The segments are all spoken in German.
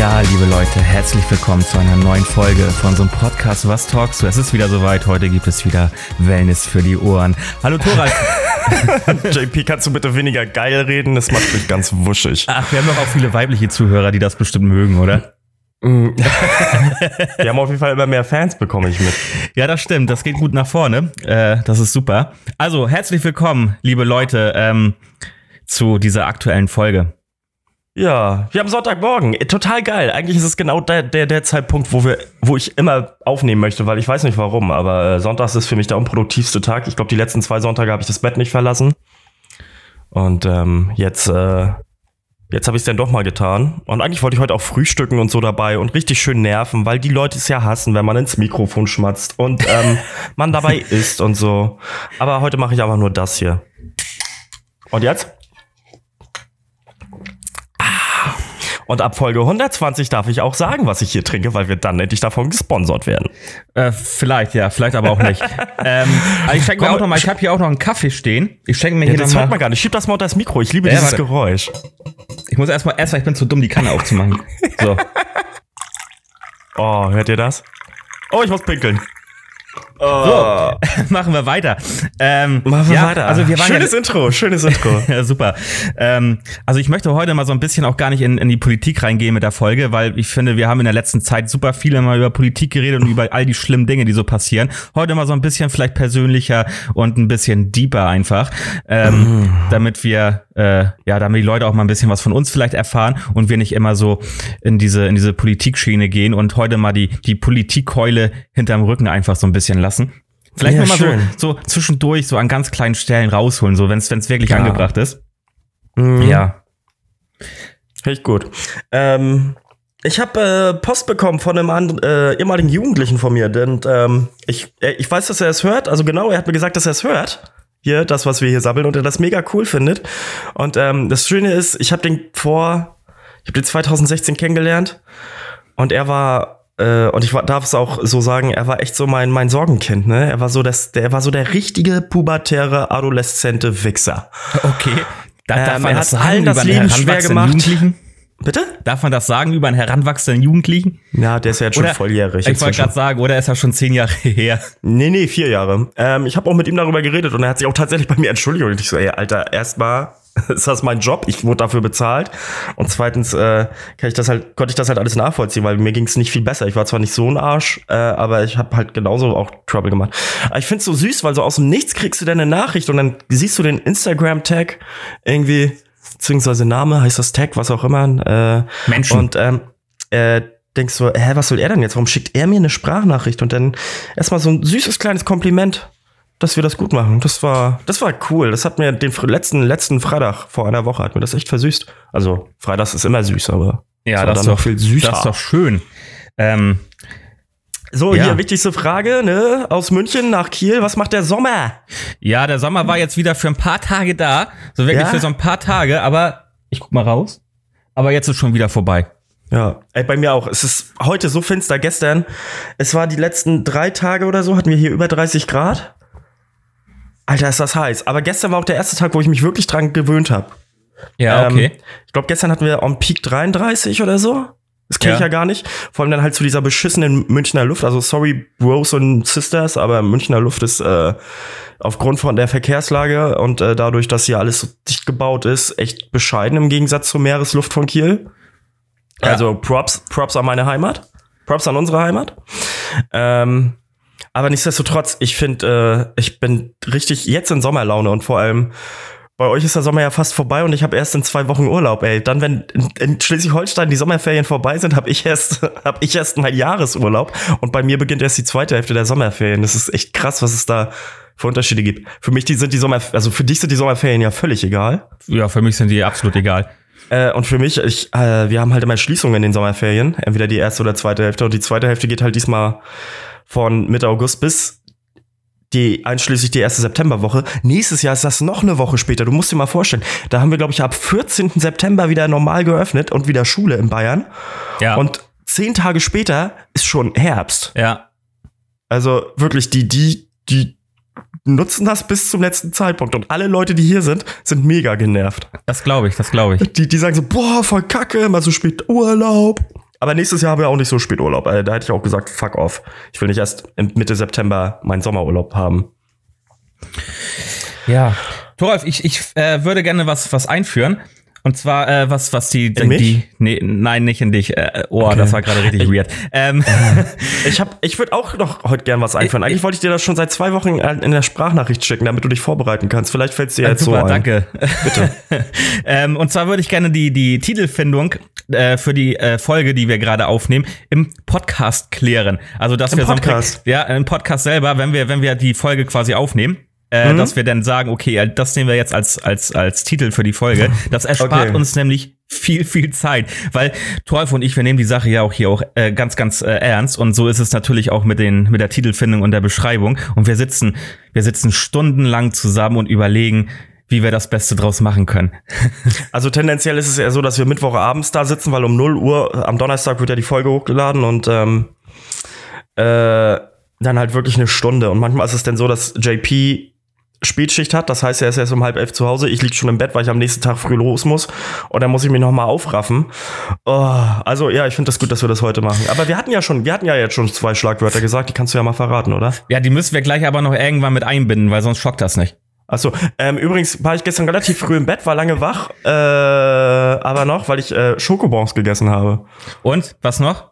Ja, liebe Leute, herzlich willkommen zu einer neuen Folge von unserem Podcast Was talkst du? Es ist wieder soweit. Heute gibt es wieder Wellness für die Ohren. Hallo Thoras. JP, kannst du bitte weniger geil reden? Das macht mich ganz wuschig. Ach, wir haben doch auch viele weibliche Zuhörer, die das bestimmt mögen, oder? wir haben auf jeden Fall immer mehr Fans, bekomme ich mit. Ja, das stimmt. Das geht gut nach vorne. Äh, das ist super. Also, herzlich willkommen, liebe Leute, ähm, zu dieser aktuellen Folge. Ja, wir haben Sonntagmorgen. Total geil. Eigentlich ist es genau der, der, der Zeitpunkt, wo wir, wo ich immer aufnehmen möchte, weil ich weiß nicht warum, aber äh, Sonntags ist für mich der unproduktivste Tag. Ich glaube, die letzten zwei Sonntage habe ich das Bett nicht verlassen. Und ähm, jetzt, äh, jetzt habe ich es dann doch mal getan. Und eigentlich wollte ich heute auch frühstücken und so dabei und richtig schön nerven, weil die Leute es ja hassen, wenn man ins Mikrofon schmatzt und ähm, man dabei isst und so. Aber heute mache ich einfach nur das hier. Und jetzt? Und ab Folge 120 darf ich auch sagen, was ich hier trinke, weil wir dann endlich davon gesponsert werden. Äh, vielleicht, ja, vielleicht aber auch nicht. ähm, also ich schenke mir auch noch mal, ich habe hier auch noch einen Kaffee stehen. Ich schenke mir ja, hier das noch hört man gar nicht. Schieb das mal unter das Mikro. Ich liebe Ja, dieses warte. Geräusch. Ich muss erstmal, erstmal, ich bin zu dumm, die Kanne aufzumachen. So. Oh, hört ihr das? Oh, ich muss pinkeln. So, machen wir weiter. Ähm, Machen wir ja, weiter. Also wir waren schönes ja, Intro, schönes Intro. ja, super. Ähm, also ich möchte heute mal so ein bisschen auch gar nicht in, in die Politik reingehen mit der Folge, weil ich finde, wir haben in der letzten Zeit super viel mal über Politik geredet und über all die schlimmen Dinge, die so passieren. Heute mal so ein bisschen vielleicht persönlicher und ein bisschen deeper einfach, ähm, damit wir äh, ja, damit die Leute auch mal ein bisschen was von uns vielleicht erfahren und wir nicht immer so in diese in diese Politikschiene gehen und heute mal die die Politikkeule hinterm Rücken einfach so ein bisschen lassen. Vielleicht Ja, mal so, so zwischendurch so an ganz kleinen Stellen rausholen, so wenn es wirklich Ja. angebracht ist. Mhm. Ja. Echt gut. Ähm, ich habe äh, Post bekommen von einem anderen, äh, ehemaligen Jugendlichen von mir, denn ähm, ich, äh, ich weiß, dass er es hört. Also genau, er hat mir gesagt, dass er es hört. Hier, das, was wir hier sammeln und er das mega cool findet. Und ähm, das Schöne ist, ich habe den vor, ich habe den 2016 kennengelernt und er war äh, und ich darf es auch so sagen, er war echt so mein mein Sorgenkind, ne? Er war so das, der er war so der richtige pubertäre adoleszente Wichser. Okay. Da, Ähm, er das hat allen das Leben schwer gemacht. Bitte? Darf man das sagen über einen heranwachsenden Jugendlichen? Ja, der ist ja jetzt schon Oder, volljährig. Ich wollte gerade sagen, oder ist er schon zehn Jahre her? Nee, nee, vier Jahre. Ähm, ich habe auch mit ihm darüber geredet und er hat sich auch tatsächlich bei mir entschuldigt. Und ich so, ey, Alter, erstmal ist das mein Job, ich wurde dafür bezahlt. Und zweitens äh, kann ich das halt, konnte ich das halt alles nachvollziehen, weil mir ging es nicht viel besser. Ich war zwar nicht so ein Arsch, äh, aber ich habe halt genauso auch Trouble gemacht. Aber ich find's so süß, weil so aus dem Nichts kriegst du dann eine Nachricht und dann siehst du den Instagram-Tag irgendwie, beziehungsweise Name, heißt das Tag, was auch immer. Äh, Menschen. Und ähm, äh, denkst du, hä, was soll er denn jetzt? Warum schickt er mir eine Sprachnachricht? Und dann erstmal so ein süßes kleines Kompliment, dass wir das gut machen. Das war, das war cool. Das hat mir den letzten, letzten Freitag vor einer Woche hat mir das echt versüßt. Also, Freitags ist immer süß, aber Ja, das dann ist doch viel süßer. Das ist doch schön. Ähm, so, Ja. hier wichtigste Frage, ne? Aus München nach Kiel. Was macht der Sommer? ja, der Sommer war jetzt wieder für ein paar Tage da. So wirklich Ja? für so ein paar Tage, aber ich guck mal raus. Aber jetzt ist schon wieder vorbei. Ja, ey, bei mir auch. Es ist heute so finster. Gestern, es war die letzten drei Tage oder so, hatten wir hier über 30 Grad. Alter, ist das heiß. Aber gestern war auch der erste Tag, wo ich mich wirklich dran gewöhnt habe. Ja, Ähm, okay. ich glaube, gestern hatten wir on Peak 33 oder so. Das kenne ich Ja. ja gar nicht. Vor allem dann halt zu dieser beschissenen Münchner Luft. Also sorry, Bros und Sisters, aber Münchner Luft ist äh, aufgrund von der Verkehrslage und äh, dadurch, dass hier alles so dicht gebaut ist, echt bescheiden im Gegensatz zur Meeresluft von Kiel. Ja. Also Props, Props an meine Heimat. Props an unsere Heimat. Ähm, aber nichtsdestotrotz, ich finde, äh, ich bin richtig jetzt in Sommerlaune und vor allem bei euch ist der Sommer ja fast vorbei und ich habe erst in zwei Wochen Urlaub, ey. Dann, wenn in, in Schleswig-Holstein die Sommerferien vorbei sind, habe ich erst, habe ich erst meinen Jahresurlaub und bei mir beginnt erst die zweite Hälfte der Sommerferien. Das ist echt krass, was es da für Unterschiede gibt. Für mich die sind die Sommer, also für dich sind die Sommerferien ja völlig egal. Ja, für mich sind die absolut egal. Äh, und für mich, ich, äh, wir haben halt immer Schließungen in den Sommerferien, entweder die erste oder zweite Hälfte. Und die zweite Hälfte geht halt diesmal von Mitte August bis die einschließlich die erste Septemberwoche. Nächstes Jahr ist das noch eine Woche später. Du musst dir mal vorstellen, da haben wir, glaube ich, ab 14. September wieder normal geöffnet und wieder Schule in Bayern. Ja. Und zehn Tage später ist schon Herbst. ja. Also wirklich, die, die, die nutzen das bis zum letzten Zeitpunkt. Und alle Leute, die hier sind, sind mega genervt. Das glaube ich, das glaube ich. Die, die sagen so, boah, voll kacke, immer so spät Urlaub. Aber nächstes Jahr haben wir auch nicht so spät Urlaub. Äh, da hätte ich auch gesagt, fuck off. Ich will nicht erst Mitte September meinen Sommerurlaub haben. Ja. Thoralf, ich, ich äh, würde gerne was, was einführen. Und zwar, äh, was, was die, in die, nee, nein, nicht in dich. Äh, oh, okay. das war gerade richtig weird. Ähm. Ich hab, ich würde auch noch heute gern was einführen. Eigentlich wollte ich dir das schon seit zwei Wochen in der Sprachnachricht schicken, damit du dich vorbereiten kannst. Vielleicht fällt es dir jetzt super, so ein. danke. Bitte. ähm, und zwar würde ich gerne die, die Titelfindung äh, für die äh, Folge, die wir gerade aufnehmen, im Podcast klären. Also, dass Im wir Podcast. so ja, im Podcast selber, wenn wir, wenn wir die Folge quasi aufnehmen äh, mhm. dass wir dann sagen, okay, das nehmen wir jetzt als, als, als Titel für die Folge. Das erspart okay. uns nämlich viel, viel Zeit, weil Torf und ich, wir nehmen die Sache ja auch hier auch äh, ganz, ganz äh, ernst und so ist es natürlich auch mit den, mit der Titelfindung und der Beschreibung und wir sitzen, wir sitzen stundenlang zusammen und überlegen, wie wir das Beste draus machen können. also tendenziell ist es eher so, dass wir Mittwochabends da sitzen, weil um 0 Uhr am Donnerstag wird ja die Folge hochgeladen und ähm, äh, dann halt wirklich eine Stunde. Und manchmal ist es dann so, dass JP Spätschicht hat. Das heißt, er ist erst um halb elf zu Hause. Ich liege schon im Bett, weil ich am nächsten Tag früh los muss. Und dann muss ich mich noch mal aufraffen. Oh, also ja, ich finde das gut, dass wir das heute machen. Aber wir hatten ja schon, wir hatten ja jetzt schon zwei Schlagwörter gesagt. Die kannst du ja mal verraten, oder? Ja, die müssen wir gleich aber noch irgendwann mit einbinden, weil sonst schockt das nicht. Achso, ähm, übrigens war ich gestern relativ früh im Bett, war lange wach, äh, aber noch, weil ich äh, Schokobons gegessen habe. Und was noch?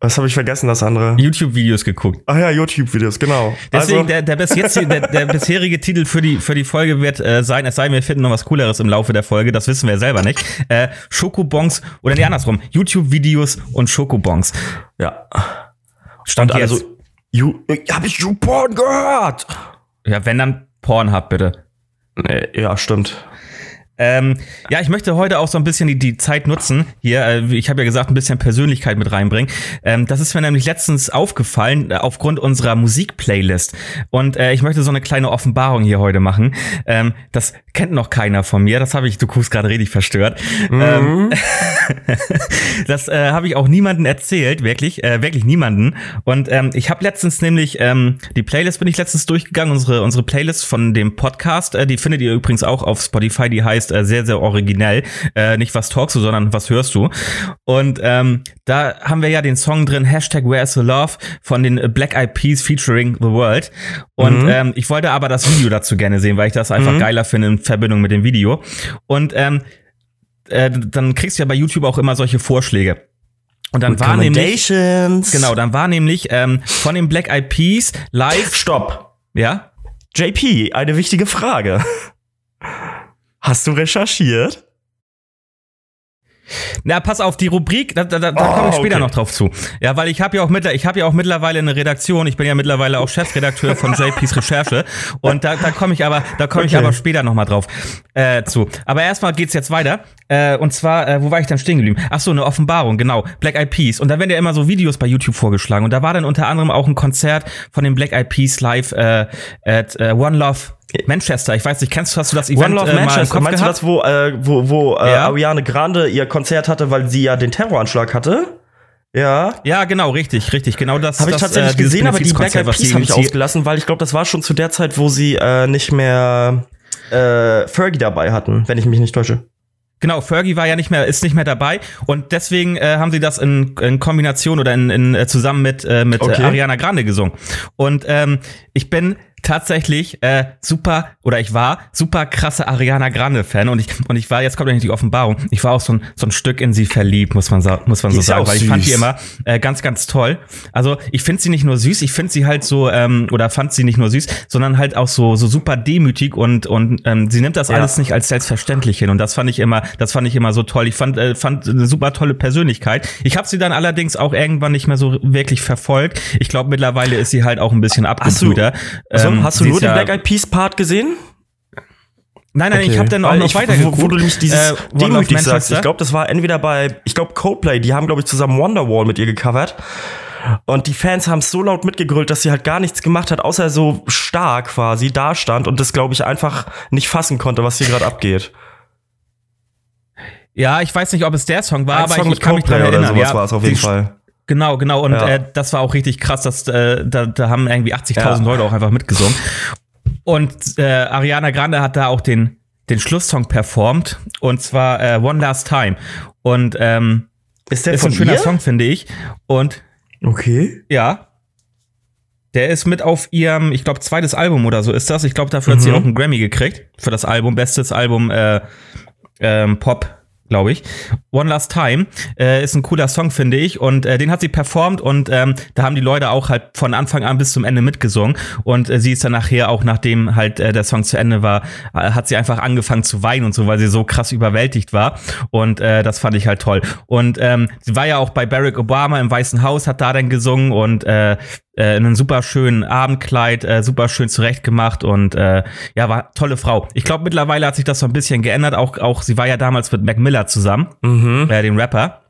Was habe ich vergessen, das andere? YouTube-Videos geguckt. Ach ja, YouTube-Videos, genau. Deswegen, also, der, der, bis jetzt, der, der bisherige Titel für die, für die Folge wird äh, sein, es sei denn, wir finden noch was Cooleres im Laufe der Folge, das wissen wir selber nicht. Äh, Schokobons, oder nee, andersrum, YouTube-Videos und Schokobons. Ja. Stand und also, hab ich YouPorn gehört? Ja, wenn dann Pornhub, bitte. Nee, ja, stimmt. Ähm, ja, ich möchte heute auch so ein bisschen die, die Zeit nutzen. Hier, äh, ich habe ja gesagt, ein bisschen Persönlichkeit mit reinbringen. Ähm, das ist mir nämlich letztens aufgefallen äh, aufgrund unserer Musikplaylist. Und äh, ich möchte so eine kleine Offenbarung hier heute machen. Ähm, das kennt noch keiner von mir. Das habe ich, du guckst gerade richtig verstört. Mhm. Ähm, das äh, habe ich auch niemanden erzählt, wirklich, äh, wirklich niemanden. Und ähm, ich habe letztens nämlich ähm, die Playlist bin ich letztens durchgegangen, unsere unsere Playlist von dem Podcast. Äh, die findet ihr übrigens auch auf Spotify. Die heißt ist äh, sehr, sehr originell. Äh, nicht was talkst du, sondern was hörst du. Und ähm, da haben wir ja den Song drin, Hashtag Where's the Love von den Black Eyed Peas featuring The World. Und mhm. ähm, ich wollte aber das Video dazu gerne sehen, weil ich das einfach mhm. geiler finde in Verbindung mit dem Video. Und ähm, äh, dann kriegst du ja bei YouTube auch immer solche Vorschläge. Und dann war nämlich genau, dann war nämlich ähm, von den Black Eyed Peas live. Stopp. Ja. JP, eine wichtige Frage. Hast du recherchiert? Na, pass auf, die Rubrik, da, da, da oh, komme ich später okay. noch drauf zu. Ja, weil ich habe ja auch mit, ich habe ja auch mittlerweile eine Redaktion. Ich bin ja mittlerweile auch Chefredakteur von JP's Recherche und da, da komme ich aber, da komme okay. ich aber später noch mal drauf äh, zu. Aber erstmal geht's jetzt weiter. Äh, und zwar, äh, wo war ich dann stehen geblieben? Ach so, eine Offenbarung, genau. Black Eyed Peas. Und da werden ja immer so Videos bei YouTube vorgeschlagen. Und da war dann unter anderem auch ein Konzert von den Black Eyed Peas live äh, at uh, One Love Manchester, ich weiß nicht, kennst du, hast du das Event One Love äh, Manchester, meinst gehabt? du das, wo, äh, wo, wo äh, ja. Ariane Grande ihr Konzert hatte, weil sie ja den Terroranschlag hatte? Ja. Ja, genau, richtig, richtig. Genau das habe ich das, tatsächlich äh, gesehen, aber die Black Eyed Peas habe ich ausgelassen, weil ich glaube, das war schon zu der Zeit, wo sie äh, nicht mehr äh, Fergie dabei hatten, wenn ich mich nicht täusche. Genau, Fergie war ja nicht mehr, ist nicht mehr dabei und deswegen äh, haben sie das in, in Kombination oder in, in äh, zusammen mit äh, mit okay. Ariana Grande gesungen. Und ähm, ich bin tatsächlich äh, super, oder ich war super krasse Ariana Grande-Fan und ich, und ich war, jetzt kommt eigentlich die Offenbarung, ich war auch so ein, so ein Stück in sie verliebt, muss man, muss man so sagen, weil ich fand die immer äh, ganz, ganz toll. Also ich finde sie nicht nur süß, ich finde sie halt so, ähm, oder fand sie nicht nur süß, sondern halt auch so, so super demütig und, und ähm, sie nimmt das ja. alles nicht als selbstverständlich hin und das fand ich immer, das fand ich immer so toll. Ich fand, äh, fand eine super tolle Persönlichkeit. Ich habe sie dann allerdings auch irgendwann nicht mehr so wirklich verfolgt. Ich glaube, mittlerweile ist sie halt auch ein bisschen abgebrüder. Also, ähm, hast du nur den Black Eyed Peas Part gesehen? Nein, nein, okay. ich habe dann auch Weil noch weiter wo, wo du nämlich dieses äh, demütig sagst. Ich glaube, das war entweder bei, ich glaube Coldplay, die haben glaube ich zusammen Wonderwall mit ihr gecovert. Und die Fans haben so laut mitgegrüllt, dass sie halt gar nichts gemacht hat, außer so starr quasi da stand und das glaube ich einfach nicht fassen konnte, was hier gerade abgeht. Ja, ich weiß nicht, ob es der Song war, Ein aber Song ich, ich kann mich daran erinnern. Oder sowas ja, war es auf jeden Fall. Genau, genau. Und ja. äh, das war auch richtig krass. Dass, äh, da, da haben irgendwie 80.000 ja. Leute auch einfach mitgesungen. Und äh, Ariana Grande hat da auch den, den Schlusssong performt. Und zwar äh, One Last Time. Und ähm, Ist der ist ein schöner ihr? Song, finde ich. Und okay. Ja. Der ist mit auf ihrem, ich glaube, zweites Album oder so ist das. Ich glaube, dafür mhm. hat sie mhm. auch einen Grammy gekriegt für das Album, bestes Album äh, ähm, Pop glaube ich. One Last Time äh, ist ein cooler Song, finde ich. Und äh, den hat sie performt und ähm, da haben die Leute auch halt von Anfang an bis zum Ende mitgesungen. Und äh, sie ist dann nachher auch, nachdem halt äh, der Song zu Ende war, äh, hat sie einfach angefangen zu weinen und so, weil sie so krass überwältigt war. Und äh, das fand ich halt toll. Und ähm, sie war ja auch bei Barack Obama im Weißen Haus, hat da dann gesungen und äh, einen super schönen Abendkleid, äh, super schön zurechtgemacht und äh, ja, war tolle Frau. Ich glaube, mittlerweile hat sich das so ein bisschen geändert. Auch, auch sie war ja damals mit Mac Miller zusammen, mhm. äh, den Rapper.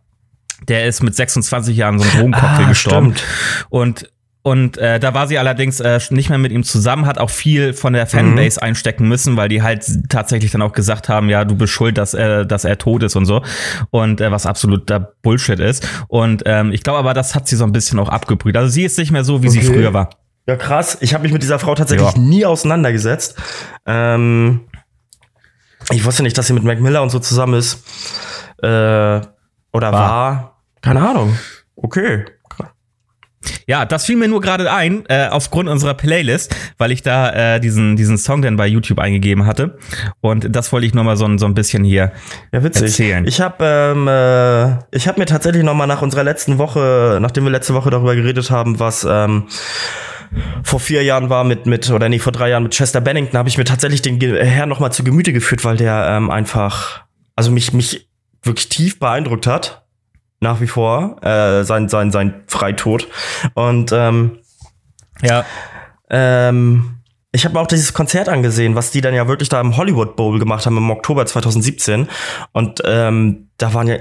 Der ist mit 26 Jahren so ein Drogencocktail ah, gestorben. Stimmt. Und und äh, da war sie allerdings äh, nicht mehr mit ihm zusammen, hat auch viel von der Fanbase mhm. einstecken müssen, weil die halt tatsächlich dann auch gesagt haben, ja, du bist schuld, dass er, dass er tot ist und so. Und äh, was absoluter Bullshit ist. Und ähm, ich glaube aber, das hat sie so ein bisschen auch abgebrüht. Also sie ist nicht mehr so, wie okay. sie früher war. Ja, krass. Ich habe mich mit dieser Frau tatsächlich ja. nie auseinandergesetzt. Ähm, ich wusste nicht, dass sie mit Mac Miller und so zusammen ist. Äh, oder war. war. Keine Ahnung. Okay. Ja, das fiel mir nur gerade ein, äh, aufgrund unserer Playlist, weil ich da äh, diesen, diesen Song dann bei YouTube eingegeben hatte. Und das wollte ich nur mal so, so ein bisschen hier ja, witzig. erzählen. Ich habe ähm, äh, ich hab mir tatsächlich noch mal nach unserer letzten Woche, nachdem wir letzte Woche darüber geredet haben, was ähm, vor vier Jahren war mit, mit, oder nee, vor drei Jahren mit Chester Bennington, habe ich mir tatsächlich den Herrn noch mal zu Gemüte geführt, weil der ähm, einfach, also mich, mich wirklich tief beeindruckt hat nach wie vor, äh, sein, sein, sein Freitod. Und ähm, ja. Ähm, ich habe mir auch dieses Konzert angesehen, was die dann ja wirklich da im Hollywood Bowl gemacht haben im Oktober 2017. Und ähm, da waren ja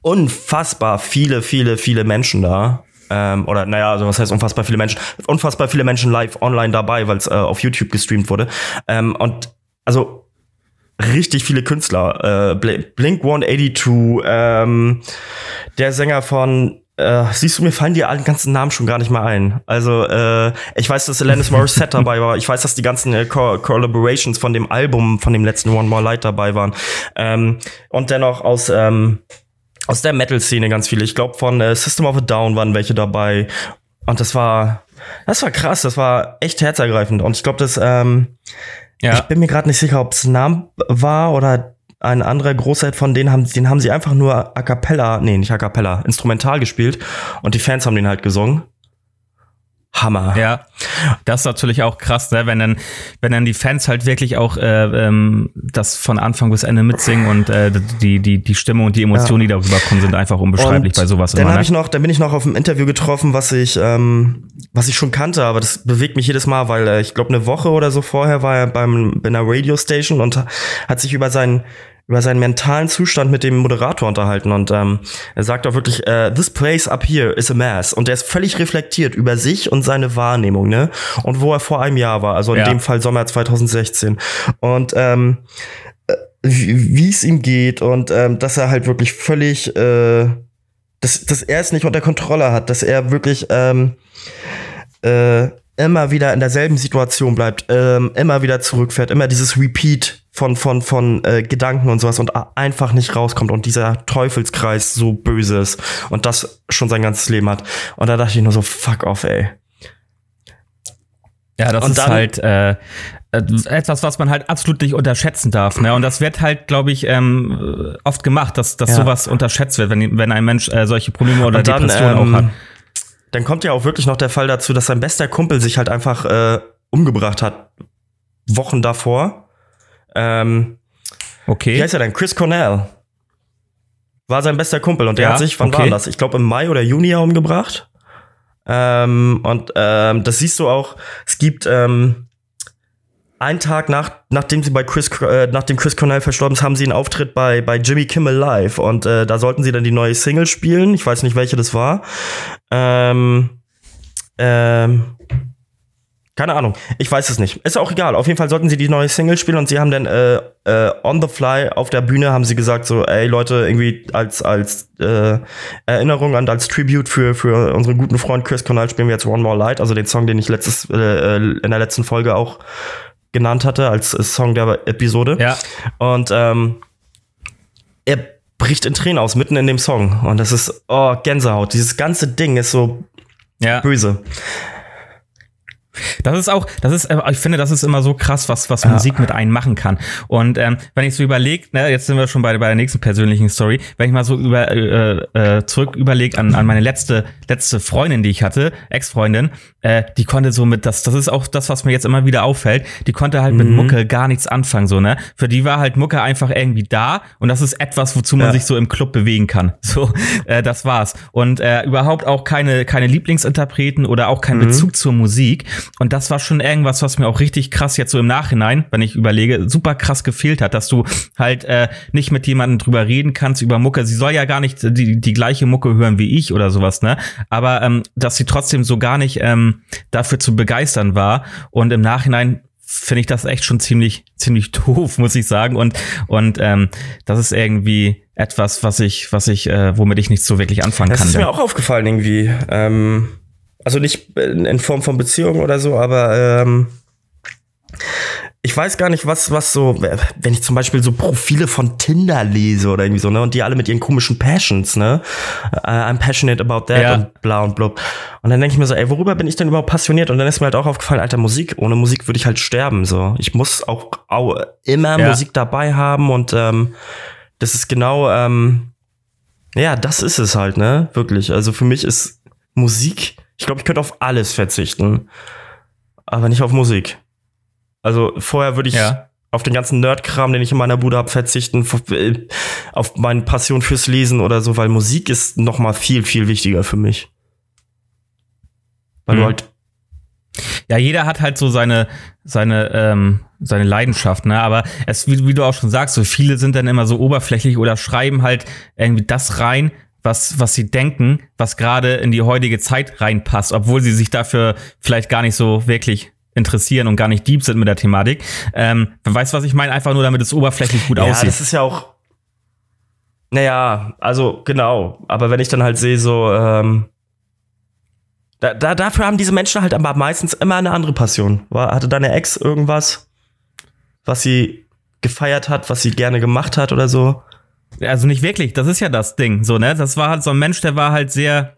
unfassbar viele, viele, viele Menschen da. Ähm, oder naja, also was heißt unfassbar viele Menschen? Unfassbar viele Menschen live online dabei, weil es äh, auf YouTube gestreamt wurde. Ähm, und also richtig viele Künstler. Äh, Blink 182, ähm, der Sänger von äh, siehst du, mir fallen die ganzen Namen schon gar nicht mehr ein. Also, äh, ich weiß, dass Alanis Morissette dabei war. Ich weiß, dass die ganzen äh, Co Collaborations von dem Album, von dem letzten One More Light dabei waren. Ähm, und dennoch aus, ähm, aus der Metal-Szene ganz viele. Ich glaube, von äh, System of a Down waren welche dabei. Und das war, das war krass. Das war echt herzergreifend. Und ich glaube, das, ähm, ja. Ich bin mir gerade nicht sicher, ob es Nam war oder ein anderer Großteil von denen haben, den haben sie einfach nur a cappella, nee, nicht a cappella, instrumental gespielt und die Fans haben den halt gesungen. Hammer. Ja, das ist natürlich auch krass, ne? wenn dann, wenn dann die Fans halt wirklich auch äh, ähm, das von Anfang bis Ende mitsingen und äh, die die die Stimme und die Emotionen, ja. die darüber kommen, sind einfach unbeschreiblich und bei sowas. Dann habe ne? ich noch, dann bin ich noch auf einem Interview getroffen, was ich ähm, was ich schon kannte, aber das bewegt mich jedes Mal, weil äh, ich glaube eine Woche oder so vorher war er beim bei einer Radio Station und hat sich über seinen über seinen mentalen Zustand mit dem Moderator unterhalten und ähm, er sagt auch wirklich, äh, this place up here is a mess und er ist völlig reflektiert über sich und seine Wahrnehmung, ne? Und wo er vor einem Jahr war, also in ja. dem Fall Sommer 2016 und ähm, äh, wie es ihm geht und ähm, dass er halt wirklich völlig, äh, dass, dass er es nicht unter Kontrolle hat, dass er wirklich ähm, äh, immer wieder in derselben Situation bleibt, ähm, immer wieder zurückfährt, immer dieses Repeat von, von, von äh, Gedanken und sowas und einfach nicht rauskommt und dieser Teufelskreis so böse ist und das schon sein ganzes Leben hat. Und da dachte ich nur so, fuck off, ey. Ja, das und ist halt äh, äh, etwas, was man halt absolut nicht unterschätzen darf. Ne? Und das wird halt, glaube ich, ähm, oft gemacht, dass, dass ja. sowas unterschätzt wird, wenn, wenn ein Mensch äh, solche Probleme oder dann, Depressionen ähm, auch hat. Dann kommt ja auch wirklich noch der Fall dazu, dass sein bester Kumpel sich halt einfach äh, umgebracht hat. Wochen davor. Ähm, okay. Wie heißt er denn? Chris Cornell. War sein bester Kumpel und der ja, hat sich, wann okay. war das? Ich glaube im Mai oder Juni umgebracht. Ähm, und ähm, das siehst du auch, es gibt ähm, einen Tag nach, nachdem sie bei Chris, äh, nachdem Chris Cornell verstorben ist, haben sie einen Auftritt bei, bei Jimmy Kimmel Live und äh, da sollten sie dann die neue Single spielen. Ich weiß nicht, welche das war. Ähm, ähm, keine Ahnung. Ich weiß es nicht. Ist auch egal. Auf jeden Fall sollten sie die neue Single spielen und sie haben dann äh, äh, on the fly auf der Bühne haben sie gesagt so, ey Leute, irgendwie als als äh, Erinnerung und als Tribute für für unseren guten Freund Chris Cornell spielen wir jetzt One More Light, also den Song, den ich letztes äh, äh in der letzten Folge auch genannt hatte als Song der Episode. Ja. Und ähm, er bricht in Tränen aus, mitten in dem Song. Und das ist, oh, Gänsehaut. Dieses ganze Ding ist so ja. böse. Das ist auch, das ist, äh, ich finde, das ist immer so krass, was, was. Musik mit einem machen kann. Und ähm, wenn ich so überlege, ne, jetzt sind wir schon bei, bei der nächsten persönlichen Story, wenn ich mal so über, äh, äh, zurück überlege an, an meine letzte, letzte Freundin, die ich hatte, Ex-Freundin, äh, die konnte so mit, das, das ist auch das, was mir jetzt immer wieder auffällt, die konnte halt mhm. mit Mucke gar nichts anfangen, so, ne? Für die war halt Mucke einfach irgendwie da und das ist etwas, wozu man ja. sich so im Club bewegen kann. So, äh, das war's. Und äh, überhaupt auch keine, keine Lieblingsinterpreten oder auch kein mhm. Bezug zur Musik. Und das war schon irgendwas, was mir auch richtig krass jetzt so im Nachhinein, wenn ich überlege, super krass gefehlt hat, dass du halt äh, nicht mit jemandem drüber reden kannst über Mucke. Sie soll ja gar nicht die, die gleiche Mucke hören wie ich oder sowas, ne? Aber ähm, dass sie trotzdem so gar nicht ähm, dafür zu begeistern war. Und im Nachhinein finde ich das echt schon ziemlich, ziemlich doof, muss ich sagen. Und, und ähm, das ist irgendwie etwas, was ich, was ich, äh, womit ich nicht so wirklich anfangen das kann. Das ist mir auch aufgefallen irgendwie. Ähm also nicht in Form von Beziehung oder so, aber ähm, ich weiß gar nicht, was, was so, wenn ich zum Beispiel so Profile von Tinder lese oder irgendwie so, ne, und die alle mit ihren komischen Passions, ne, uh, I'm passionate about that ja. und bla und blub. Und dann denke ich mir so, ey, worüber bin ich denn überhaupt passioniert? Und dann ist mir halt auch aufgefallen, alter, Musik, ohne Musik würde ich halt sterben, so. Ich muss auch, auch immer ja. Musik dabei haben und, ähm, das ist genau, ähm, ja, das ist es halt, ne, wirklich. Also für mich ist Musik ich glaube, ich könnte auf alles verzichten. Aber nicht auf Musik. Also vorher würde ich ja. auf den ganzen Nerdkram, den ich in meiner Bude habe, verzichten, äh, auf meine Passion fürs Lesen oder so, weil Musik ist noch mal viel, viel wichtiger für mich. Weil mhm. du halt ja, jeder hat halt so seine, seine, ähm, seine Leidenschaft, ne? Aber es, wie, wie, du auch schon sagst, so viele sind dann immer so oberflächlich oder schreiben halt irgendwie das rein, was, was sie denken, was gerade in die heutige Zeit reinpasst, obwohl sie sich dafür vielleicht gar nicht so wirklich interessieren und gar nicht deep sind mit der Thematik. Ähm, weißt du, was ich meine? Einfach nur, damit es oberflächlich gut ja, aussieht. Ja, das ist ja auch. Naja, also genau. Aber wenn ich dann halt sehe, so, ähm, da, da, dafür haben diese Menschen halt aber meistens immer eine andere Passion. War, hatte deine Ex irgendwas, was sie gefeiert hat, was sie gerne gemacht hat oder so? Also nicht wirklich, das ist ja das Ding, so, ne? Das war halt so ein Mensch, der war halt sehr,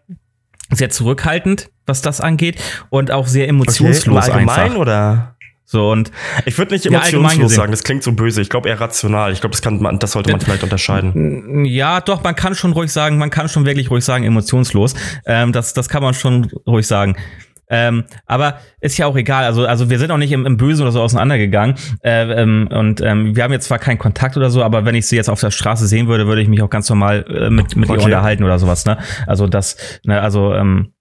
sehr zurückhaltend, was das angeht und auch sehr emotionslos okay, einfach. oder? So und ich würde nicht emotionslos ja, sagen, das klingt so böse. Ich glaube eher rational. Ich glaube, das kann man, das sollte man vielleicht unterscheiden. Ja, doch, man kann schon ruhig sagen, man kann schon wirklich ruhig sagen, emotionslos. Ähm, das, das kann man schon ruhig sagen. Ähm, aber ist ja auch egal. Also, also wir sind auch nicht im, im Bösen oder so auseinandergegangen. Äh, ähm, und ähm, wir haben jetzt zwar keinen Kontakt oder so, aber wenn ich sie jetzt auf der Straße sehen würde, würde ich mich auch ganz normal äh, mit, mit okay. ihr unterhalten oder sowas. Ne? Also das, ne, also ähm,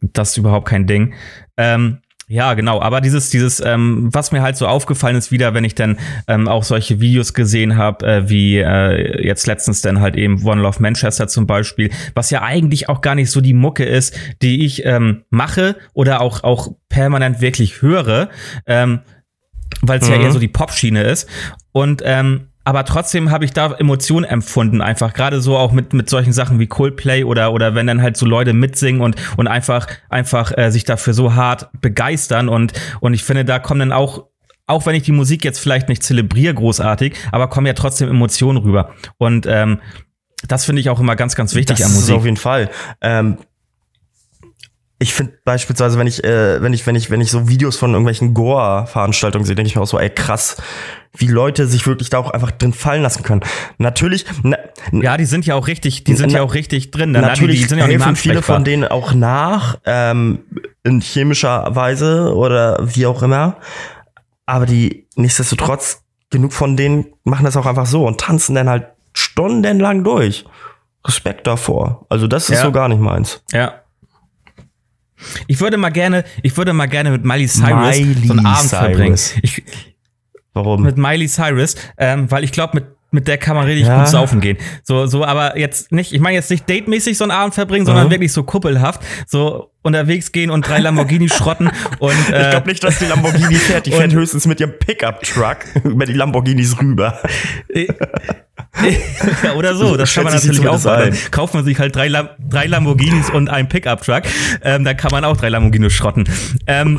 das ist überhaupt kein Ding. Ähm, ja, genau. Aber dieses, dieses, ähm, was mir halt so aufgefallen ist, wieder, wenn ich dann ähm, auch solche Videos gesehen habe, äh, wie äh, jetzt letztens dann halt eben One Love Manchester zum Beispiel, was ja eigentlich auch gar nicht so die Mucke ist, die ich ähm, mache oder auch, auch permanent wirklich höre, ähm, weil es mhm. ja eher so die Pop-Schiene ist. Und ähm, aber trotzdem habe ich da Emotionen empfunden, einfach gerade so auch mit mit solchen Sachen wie Coldplay oder oder wenn dann halt so Leute mitsingen und und einfach einfach äh, sich dafür so hart begeistern und und ich finde, da kommen dann auch auch wenn ich die Musik jetzt vielleicht nicht zelebriere großartig, aber kommen ja trotzdem Emotionen rüber und ähm, das finde ich auch immer ganz ganz wichtig das an Musik. Ist auf jeden Fall. Ähm ich finde beispielsweise, wenn ich, äh, wenn ich, wenn ich, wenn ich so Videos von irgendwelchen Goa-Veranstaltungen sehe, denke ich mir auch so, ey, krass, wie Leute sich wirklich da auch einfach drin fallen lassen können. Natürlich. Na, ja, die sind ja auch richtig, die sind na, ja auch richtig drin. Dann natürlich die, die sind ja auch helfen viele von denen auch nach, ähm, in chemischer Weise oder wie auch immer. Aber die, nichtsdestotrotz, genug von denen machen das auch einfach so und tanzen dann halt stundenlang durch. Respekt davor. Also das ist ja. so gar nicht meins. Ja. Ich würde mal gerne, ich würde mal gerne mit Miley Cyrus Miley so einen Abend Cyrus. verbringen. Ich, Warum? Mit Miley Cyrus, ähm, weil ich glaube, mit mit der kann man richtig ja. gut saufen gehen. So, so, aber jetzt nicht, ich meine jetzt nicht datemäßig so einen Abend verbringen, sondern mhm. wirklich so kuppelhaft, so unterwegs gehen und drei Lamborghini schrotten und äh, Ich glaube nicht, dass die Lamborghini fährt, die fährt höchstens mit ihrem Pickup-Truck über die Lamborghinis rüber. ja, oder so, das kann man natürlich auch machen. Kauft man sich halt drei, Lam drei Lamborghinis und einen Pickup-Truck, ähm, dann kann man auch drei Lamborghinis schrotten. Ähm,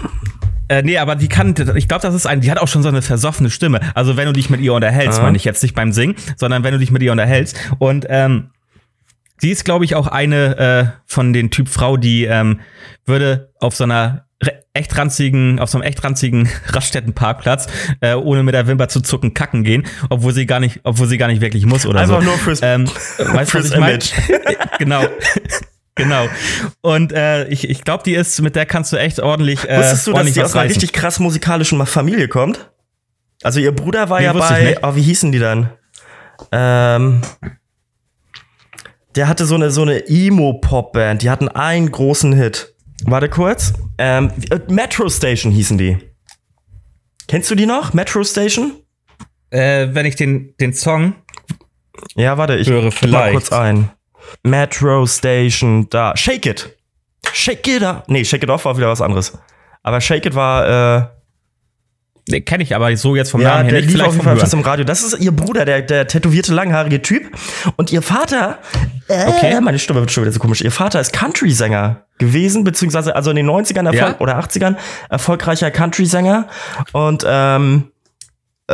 Äh, nee, aber die kann, ich glaube, das ist ein, die hat auch schon so eine versoffene Stimme. Also wenn du dich mit ihr unterhältst, Ah. meine ich jetzt nicht beim Singen, sondern wenn du dich mit ihr unterhältst. Und ähm, sie ist, glaube ich, auch eine äh, von den Typ Frau, die ähm, würde auf so einer echt ranzigen, auf so einem echt ranzigen Raststättenparkplatz, äh, ohne mit der Wimper zu zucken, kacken gehen, obwohl sie gar nicht, obwohl sie gar nicht wirklich muss oder Einfach so. nur fürs- ähm, weißt fürs? Image. genau. Genau. Und äh, ich, ich glaube, die ist, mit der kannst du echt ordentlich. Äh, Wusstest du, dass ordentlich die was aus einer richtig krass musikalischen Familie kommt? Also ihr Bruder war Nee, ja bei, oh, wie hießen die dann? Ähm, der hatte so eine, so eine Emo-Pop-Band, die hatten einen großen Hit. Warte kurz. Ähm, äh, Metro Station hießen die. Kennst du die noch? Metro Station? Äh, wenn ich den, den Song. Ja, warte, ich Höre gib mal vielleicht. kurz ein. Metro Station, da. Shake It. Shake It Up. Nee, Shake It Off war wieder was anderes. Aber Shake It war, äh, Nee, kenne ich aber so jetzt vom ja, Namen her der nicht. lief Vielleicht auf jeden vom Fall fast im Radio. Das ist ihr Bruder, der, der tätowierte, langhaarige Typ. Und ihr Vater, äh, Okay. meine Stimme wird schon wieder so komisch. Ihr Vater ist Country-Sänger gewesen, beziehungsweise also in den 90ern Erfolg, Ja? oder 80ern erfolgreicher Country-Sänger. Und ähm,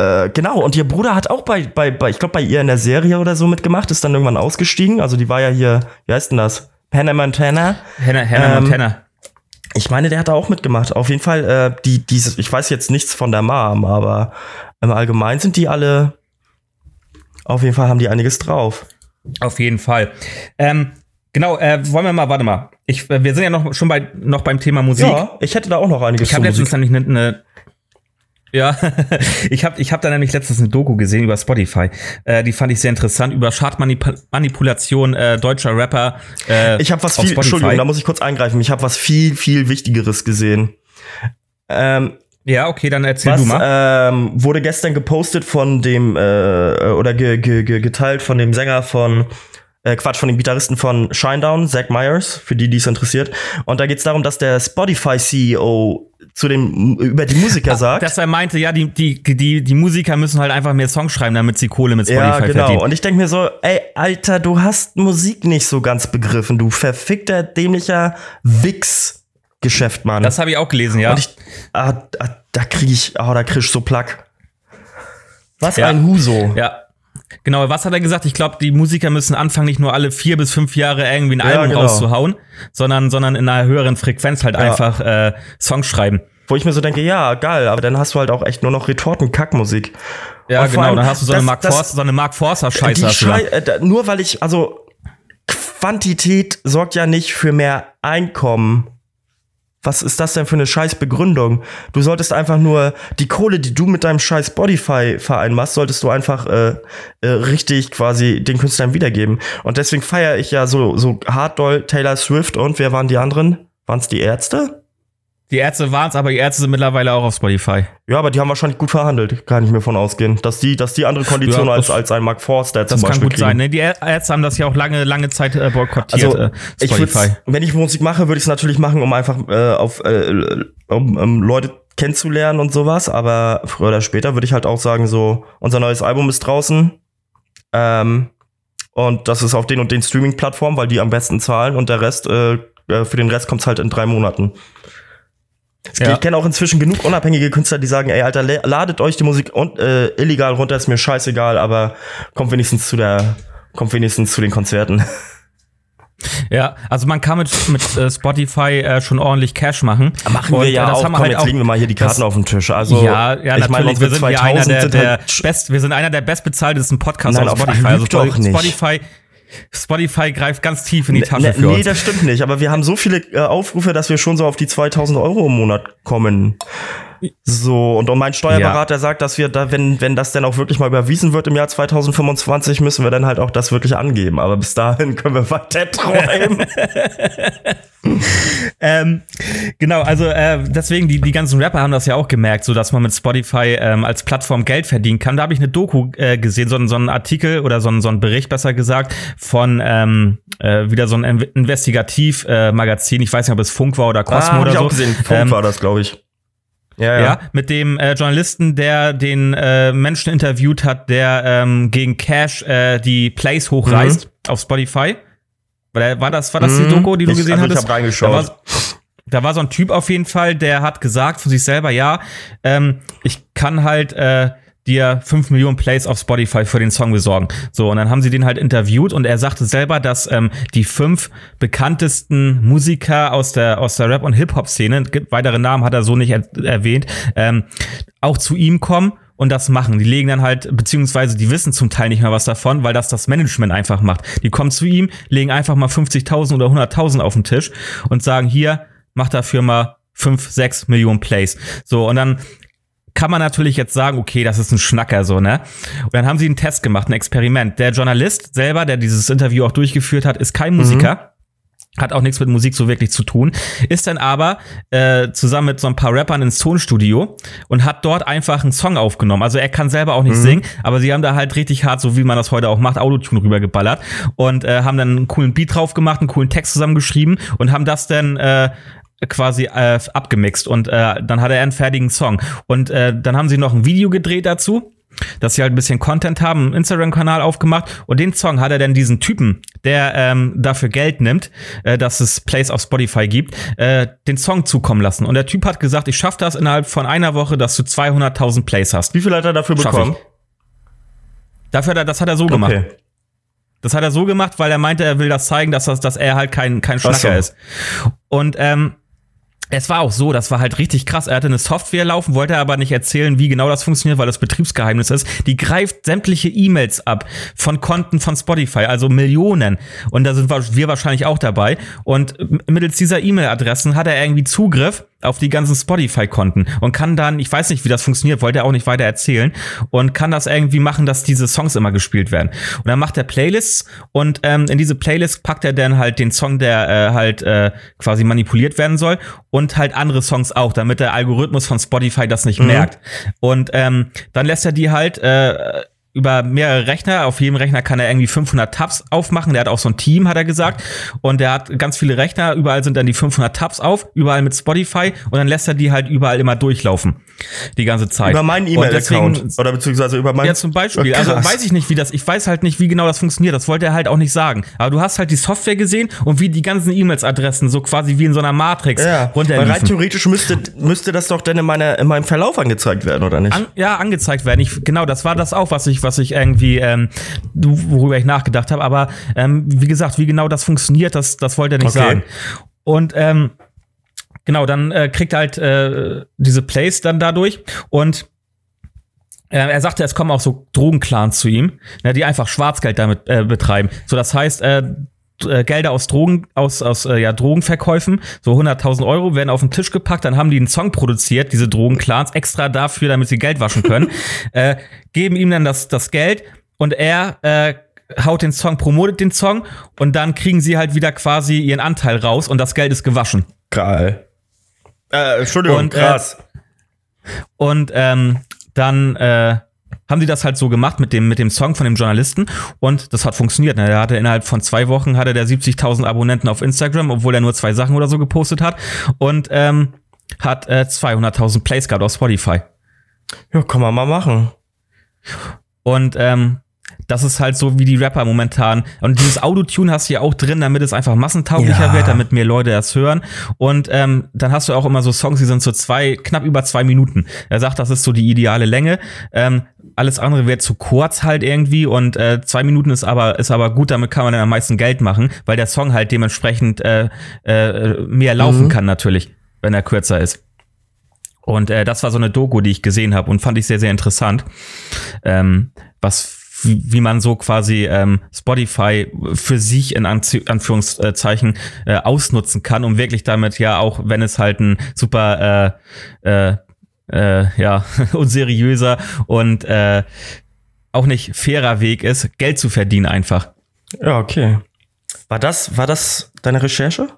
äh, genau, und ihr Bruder hat auch bei, bei, bei ich glaube, bei ihr in der Serie oder so mitgemacht, ist dann irgendwann ausgestiegen. Also die war ja hier, wie heißt denn das? Hannah Montana. Hannah, Hannah Ähm, Montana. Ich meine, der hat da auch mitgemacht. Auf jeden Fall, äh, die, diese, ich weiß jetzt nichts von der Mom, aber im Allgemeinen sind die alle, auf jeden Fall haben die einiges drauf. Auf jeden Fall. Ähm, genau, äh, wollen wir mal, warte mal. Ich, äh, wir sind ja noch schon bei, noch beim Thema Musik. Ja, ich hätte da auch noch einiges Ich habe letztens nämlich eine, eine ja, ich habe ich hab da nämlich letztens eine Doku gesehen über Spotify. Äh, die fand ich sehr interessant über Chartmanipulation äh, deutscher Rapper. Äh, Ich habe was viel, Spotify. Entschuldigung, da muss ich kurz eingreifen. Ich habe was viel, viel Wichtigeres gesehen. Ähm, Ja, okay, dann erzähl was du mal. ähm, wurde gestern gepostet von dem, äh, oder ge, ge, ge, geteilt von dem Sänger von, äh, Quatsch, von dem Gitarristen von Shinedown, Zach Myers, für die, die es interessiert. Und da geht es darum, dass der Spotify-CEO zu dem, über die Musiker sagt. Dass er meinte, ja, die, die, die, die Musiker müssen halt einfach mehr Songs schreiben, damit sie Kohle mit Spotify ja, genau. verdienen. Und ich denke mir so, ey, Alter, du hast Musik nicht so ganz begriffen. Du verfickter, dämlicher Wix-Geschäftsmann. Das habe ich auch gelesen, ja. Und ich, ah, ah, da krieg ich, oh, da krieg ich so Plack. Was Ja. ein Huso. Ja. Genau, was hat er gesagt? Ich glaube, die Musiker müssen anfangen, nicht nur alle vier bis fünf Jahre irgendwie ein Ja, Album genau. rauszuhauen, sondern, sondern in einer höheren Frequenz halt Ja. einfach äh, Songs schreiben. Wo ich mir so denke, ja, geil, aber dann hast du halt auch echt nur noch Retorten-Kackmusik. Ja, genau. allem, Dann hast du so eine das- Mark das- Forster, so eine Mark Forster Scheiße. Die hast du da. Schrei äh, nur weil ich, also Quantität sorgt ja nicht für mehr Einkommen. Was ist das denn für eine scheiß Begründung? Du solltest einfach nur die Kohle, die du mit deinem scheiß Spotify-Verein machst, solltest du einfach äh, äh, richtig quasi den Künstlern wiedergeben. Und deswegen feiere ich ja so, so hart doll Taylor Swift und wer waren die anderen? Waren es die Ärzte? Die Ärzte waren's, aber die Ärzte sind mittlerweile auch auf Spotify. Ja, aber die haben wahrscheinlich gut verhandelt, kann ich mir von ausgehen. Dass die, dass die andere Konditionen Ja, als, als ein Mark Forster zum Das kann Beispiel gut kriegen. sein. Ne? Die Ärzte haben das ja auch lange, lange Zeit äh, boykottiert. Also, äh, ich Spotify. würd's, wenn ich Musik mache, würde ich es natürlich machen, um einfach äh, auf äh, um, um Leute kennenzulernen und sowas. Aber früher oder später würde ich halt auch sagen, so unser neues Album ist draußen. Ähm, und das ist auf den und den Streaming-Plattformen, weil die am besten zahlen und der Rest, äh, äh, für den Rest kommt's halt in drei Monaten. Ja. Ich kenne auch inzwischen genug unabhängige Künstler, die sagen, ey, Alter, la- ladet euch die Musik und, äh, illegal runter, ist mir scheißegal, aber kommt wenigstens zu der, kommt wenigstens zu den Konzerten. Ja, also man kann mit, mit äh, Spotify äh, schon ordentlich Cash machen. Machen wir Und, äh, ja das auch. haben wir Komm, halt jetzt auch- legen wir mal hier die Karten das- auf den Tisch. Also, ja, ja, ich meine, wir sind ja einer 2000 der, der halt best, wir sind einer der bestbezahltesten Podcasts Nein, auf Spotify. Also. Spotify, Spotify greift ganz tief in die Tasche Ne, für nee, uns. das stimmt nicht. Aber wir haben so viele äh, Aufrufe, dass wir schon so auf die 2000 Euro im Monat kommen. So, und, mein Steuerberater sagt, dass wir da, wenn, wenn das denn auch wirklich mal überwiesen wird im Jahr 2025, müssen wir dann halt auch das wirklich angeben. Aber bis dahin können wir weiter träumen. Ähm, genau, also äh, deswegen, die, die ganzen Rapper haben das ja auch gemerkt, so dass man mit Spotify ähm, als Plattform Geld verdienen kann. Da habe ich eine Doku äh, gesehen, so, so einen Artikel oder so, so einen Bericht, besser gesagt, von ähm, äh, wieder so ein In- Investigativ-Magazin. ich weiß nicht, ob es Funk war oder Cosmo Ah, oder ich so. auch gesehen. Funk Ähm, war das, glaube ich. Ja, ja. ja. mit dem äh, Journalisten, der den äh, Menschen interviewt hat, der ähm, gegen Cash äh, die Plays hochreißt auf Spotify. War, der- war das, war das die Mhm. Doku, die du Ich- gesehen also ich hattest? hab reingeschaut. Da war, da war so ein Typ auf jeden Fall, der hat gesagt von sich selber, ja, ähm, ich kann halt äh, dir 5 Millionen Plays auf Spotify für den Song besorgen. So, und dann haben sie den halt interviewt und er sagte selber, dass ähm, die fünf bekanntesten Musiker aus der, aus der Rap- und Hip-Hop-Szene, weitere Namen hat er so nicht er erwähnt, ähm, auch zu ihm kommen und das machen. Die legen dann halt, beziehungsweise die wissen zum Teil nicht mehr was davon, weil das das Management einfach macht. Die kommen zu ihm, legen einfach mal 50.000 oder 100.000 auf den Tisch und sagen, hier, mach dafür mal 5, 6 Millionen Plays. So, und dann kann man natürlich jetzt sagen, okay, das ist ein Schnacker so, ne? Und dann haben sie einen Test gemacht, ein Experiment. Der Journalist selber, der dieses Interview auch durchgeführt hat, ist kein Musiker. Mhm hat auch nichts mit Musik so wirklich zu tun, ist dann aber äh, zusammen mit so ein paar Rappern ins Tonstudio und hat dort einfach einen Song aufgenommen. Also er kann selber auch nicht mhm. singen, aber sie haben da halt richtig hart, so wie man das heute auch macht, Autotune rübergeballert und äh, haben dann einen coolen Beat drauf gemacht, einen coolen Text zusammengeschrieben und haben das dann äh, quasi äh, abgemixt und äh, dann hat er einen fertigen Song. Und äh, dann haben sie noch ein Video gedreht dazu, dass sie halt ein bisschen Content haben, einen Instagram-Kanal aufgemacht und den Song hat er dann diesen Typen, der ähm, dafür Geld nimmt, äh, dass es Plays auf Spotify gibt, äh, den Song zukommen lassen. Und der Typ hat gesagt, ich schaff das innerhalb von einer Woche, dass du 200.000 Plays hast. Wie viel hat er dafür bekommen? Dafür, das hat er so okay. gemacht. Das hat er so gemacht, weil er meinte, er will das zeigen, dass, das, dass er halt kein, kein Schnacker so. ist. Und ähm, es war auch so, das war halt richtig krass. Er hatte eine Software laufen, wollte aber nicht erzählen, wie genau das funktioniert, weil das Betriebsgeheimnis ist. Die greift sämtliche E-Mails ab von Konten von Spotify, also Millionen. Und da sind wir wahrscheinlich auch dabei. Und mittels dieser E-Mail-Adressen hat er irgendwie Zugriff auf die ganzen Spotify-Konten und kann dann, ich weiß nicht, wie das funktioniert, wollte er auch nicht weiter erzählen und kann das irgendwie machen, dass diese Songs immer gespielt werden. Und dann macht er Playlists und ähm, in diese Playlist packt er dann halt den Song, der äh, halt äh, quasi manipuliert werden soll und halt andere Songs auch, damit der Algorithmus von Spotify das nicht mhm. merkt. Und ähm, dann lässt er die halt äh, über mehrere Rechner. Auf jedem Rechner kann er irgendwie 500 Tabs aufmachen. Der hat auch so ein Team, hat er gesagt. Und der hat ganz viele Rechner. Überall sind dann die 500 Tabs auf. Überall mit Spotify. Und dann lässt er die halt überall immer durchlaufen. Die ganze Zeit. Über meinen E-Mail-Account. Oder beziehungsweise über meinen. Ja, zum Beispiel. Also weiß ich nicht, wie das, ich weiß halt nicht, wie genau das funktioniert. Das wollte er halt auch nicht sagen. Aber du hast halt die Software gesehen und wie die ganzen E-Mails-Adressen so quasi wie in so einer Matrix ja, runterliefen. Rein theoretisch müsste, müsste das doch dann in, meiner, in meinem Verlauf angezeigt werden, oder nicht? An, ja, angezeigt werden. Ich, genau, das war das auch, was ich, was ich irgendwie, ähm, worüber ich nachgedacht habe. Aber ähm, wie gesagt, wie genau das funktioniert, das, das wollte er nicht okay. sagen. Und ähm, genau, dann äh, kriegt er halt äh, diese Plays dann dadurch und äh, er sagte, es kommen auch so Drogenclans zu ihm, ne, die einfach Schwarzgeld damit äh, betreiben. So, das heißt, äh, äh, Gelder aus Drogen, aus, aus äh, ja, Drogenverkäufen, so 100.000 Euro, werden auf den Tisch gepackt, dann haben die einen Song produziert, diese Drogenclans, extra dafür, damit sie Geld waschen können, äh, geben ihm dann das, das Geld und er äh, haut den Song, promotet den Song und dann kriegen sie halt wieder quasi ihren Anteil raus und das Geld ist gewaschen. Geil. Äh, Entschuldigung, und, äh, krass. und ähm, dann äh, haben die das halt so gemacht mit dem, mit dem Song von dem Journalisten und das hat funktioniert. Ne? Er hatte innerhalb von zwei Wochen hatte der 70.000 Abonnenten auf Instagram, obwohl er nur zwei Sachen oder so gepostet hat und ähm, hat äh, 200.000 Plays gehabt auf Spotify. Ja, kann man mal machen. Und ähm, das ist halt so wie die Rapper momentan. Und dieses Autotune hast du ja auch drin, damit es einfach massentauglicher ja. wird, damit mehr Leute das hören. Und ähm, dann hast du auch immer so Songs, die sind so zwei, knapp über zwei Minuten. Er sagt, das ist so die ideale Länge. Ähm, alles andere wäre zu kurz halt irgendwie und äh, zwei Minuten ist aber ist aber gut, damit kann man dann am meisten Geld machen, weil der Song halt dementsprechend äh, äh, mehr laufen mhm. kann natürlich, wenn er kürzer ist. Und äh, das war so eine Doku, die ich gesehen habe und fand ich sehr sehr interessant, ähm, was wie, wie man so quasi ähm, Spotify für sich in Anführungszeichen äh, ausnutzen kann, um wirklich damit ja auch, wenn es halt ein super äh, äh, äh, ja unseriöser und äh, auch nicht fairer Weg ist, Geld zu verdienen einfach. Ja, okay. War das, war das deine Recherche?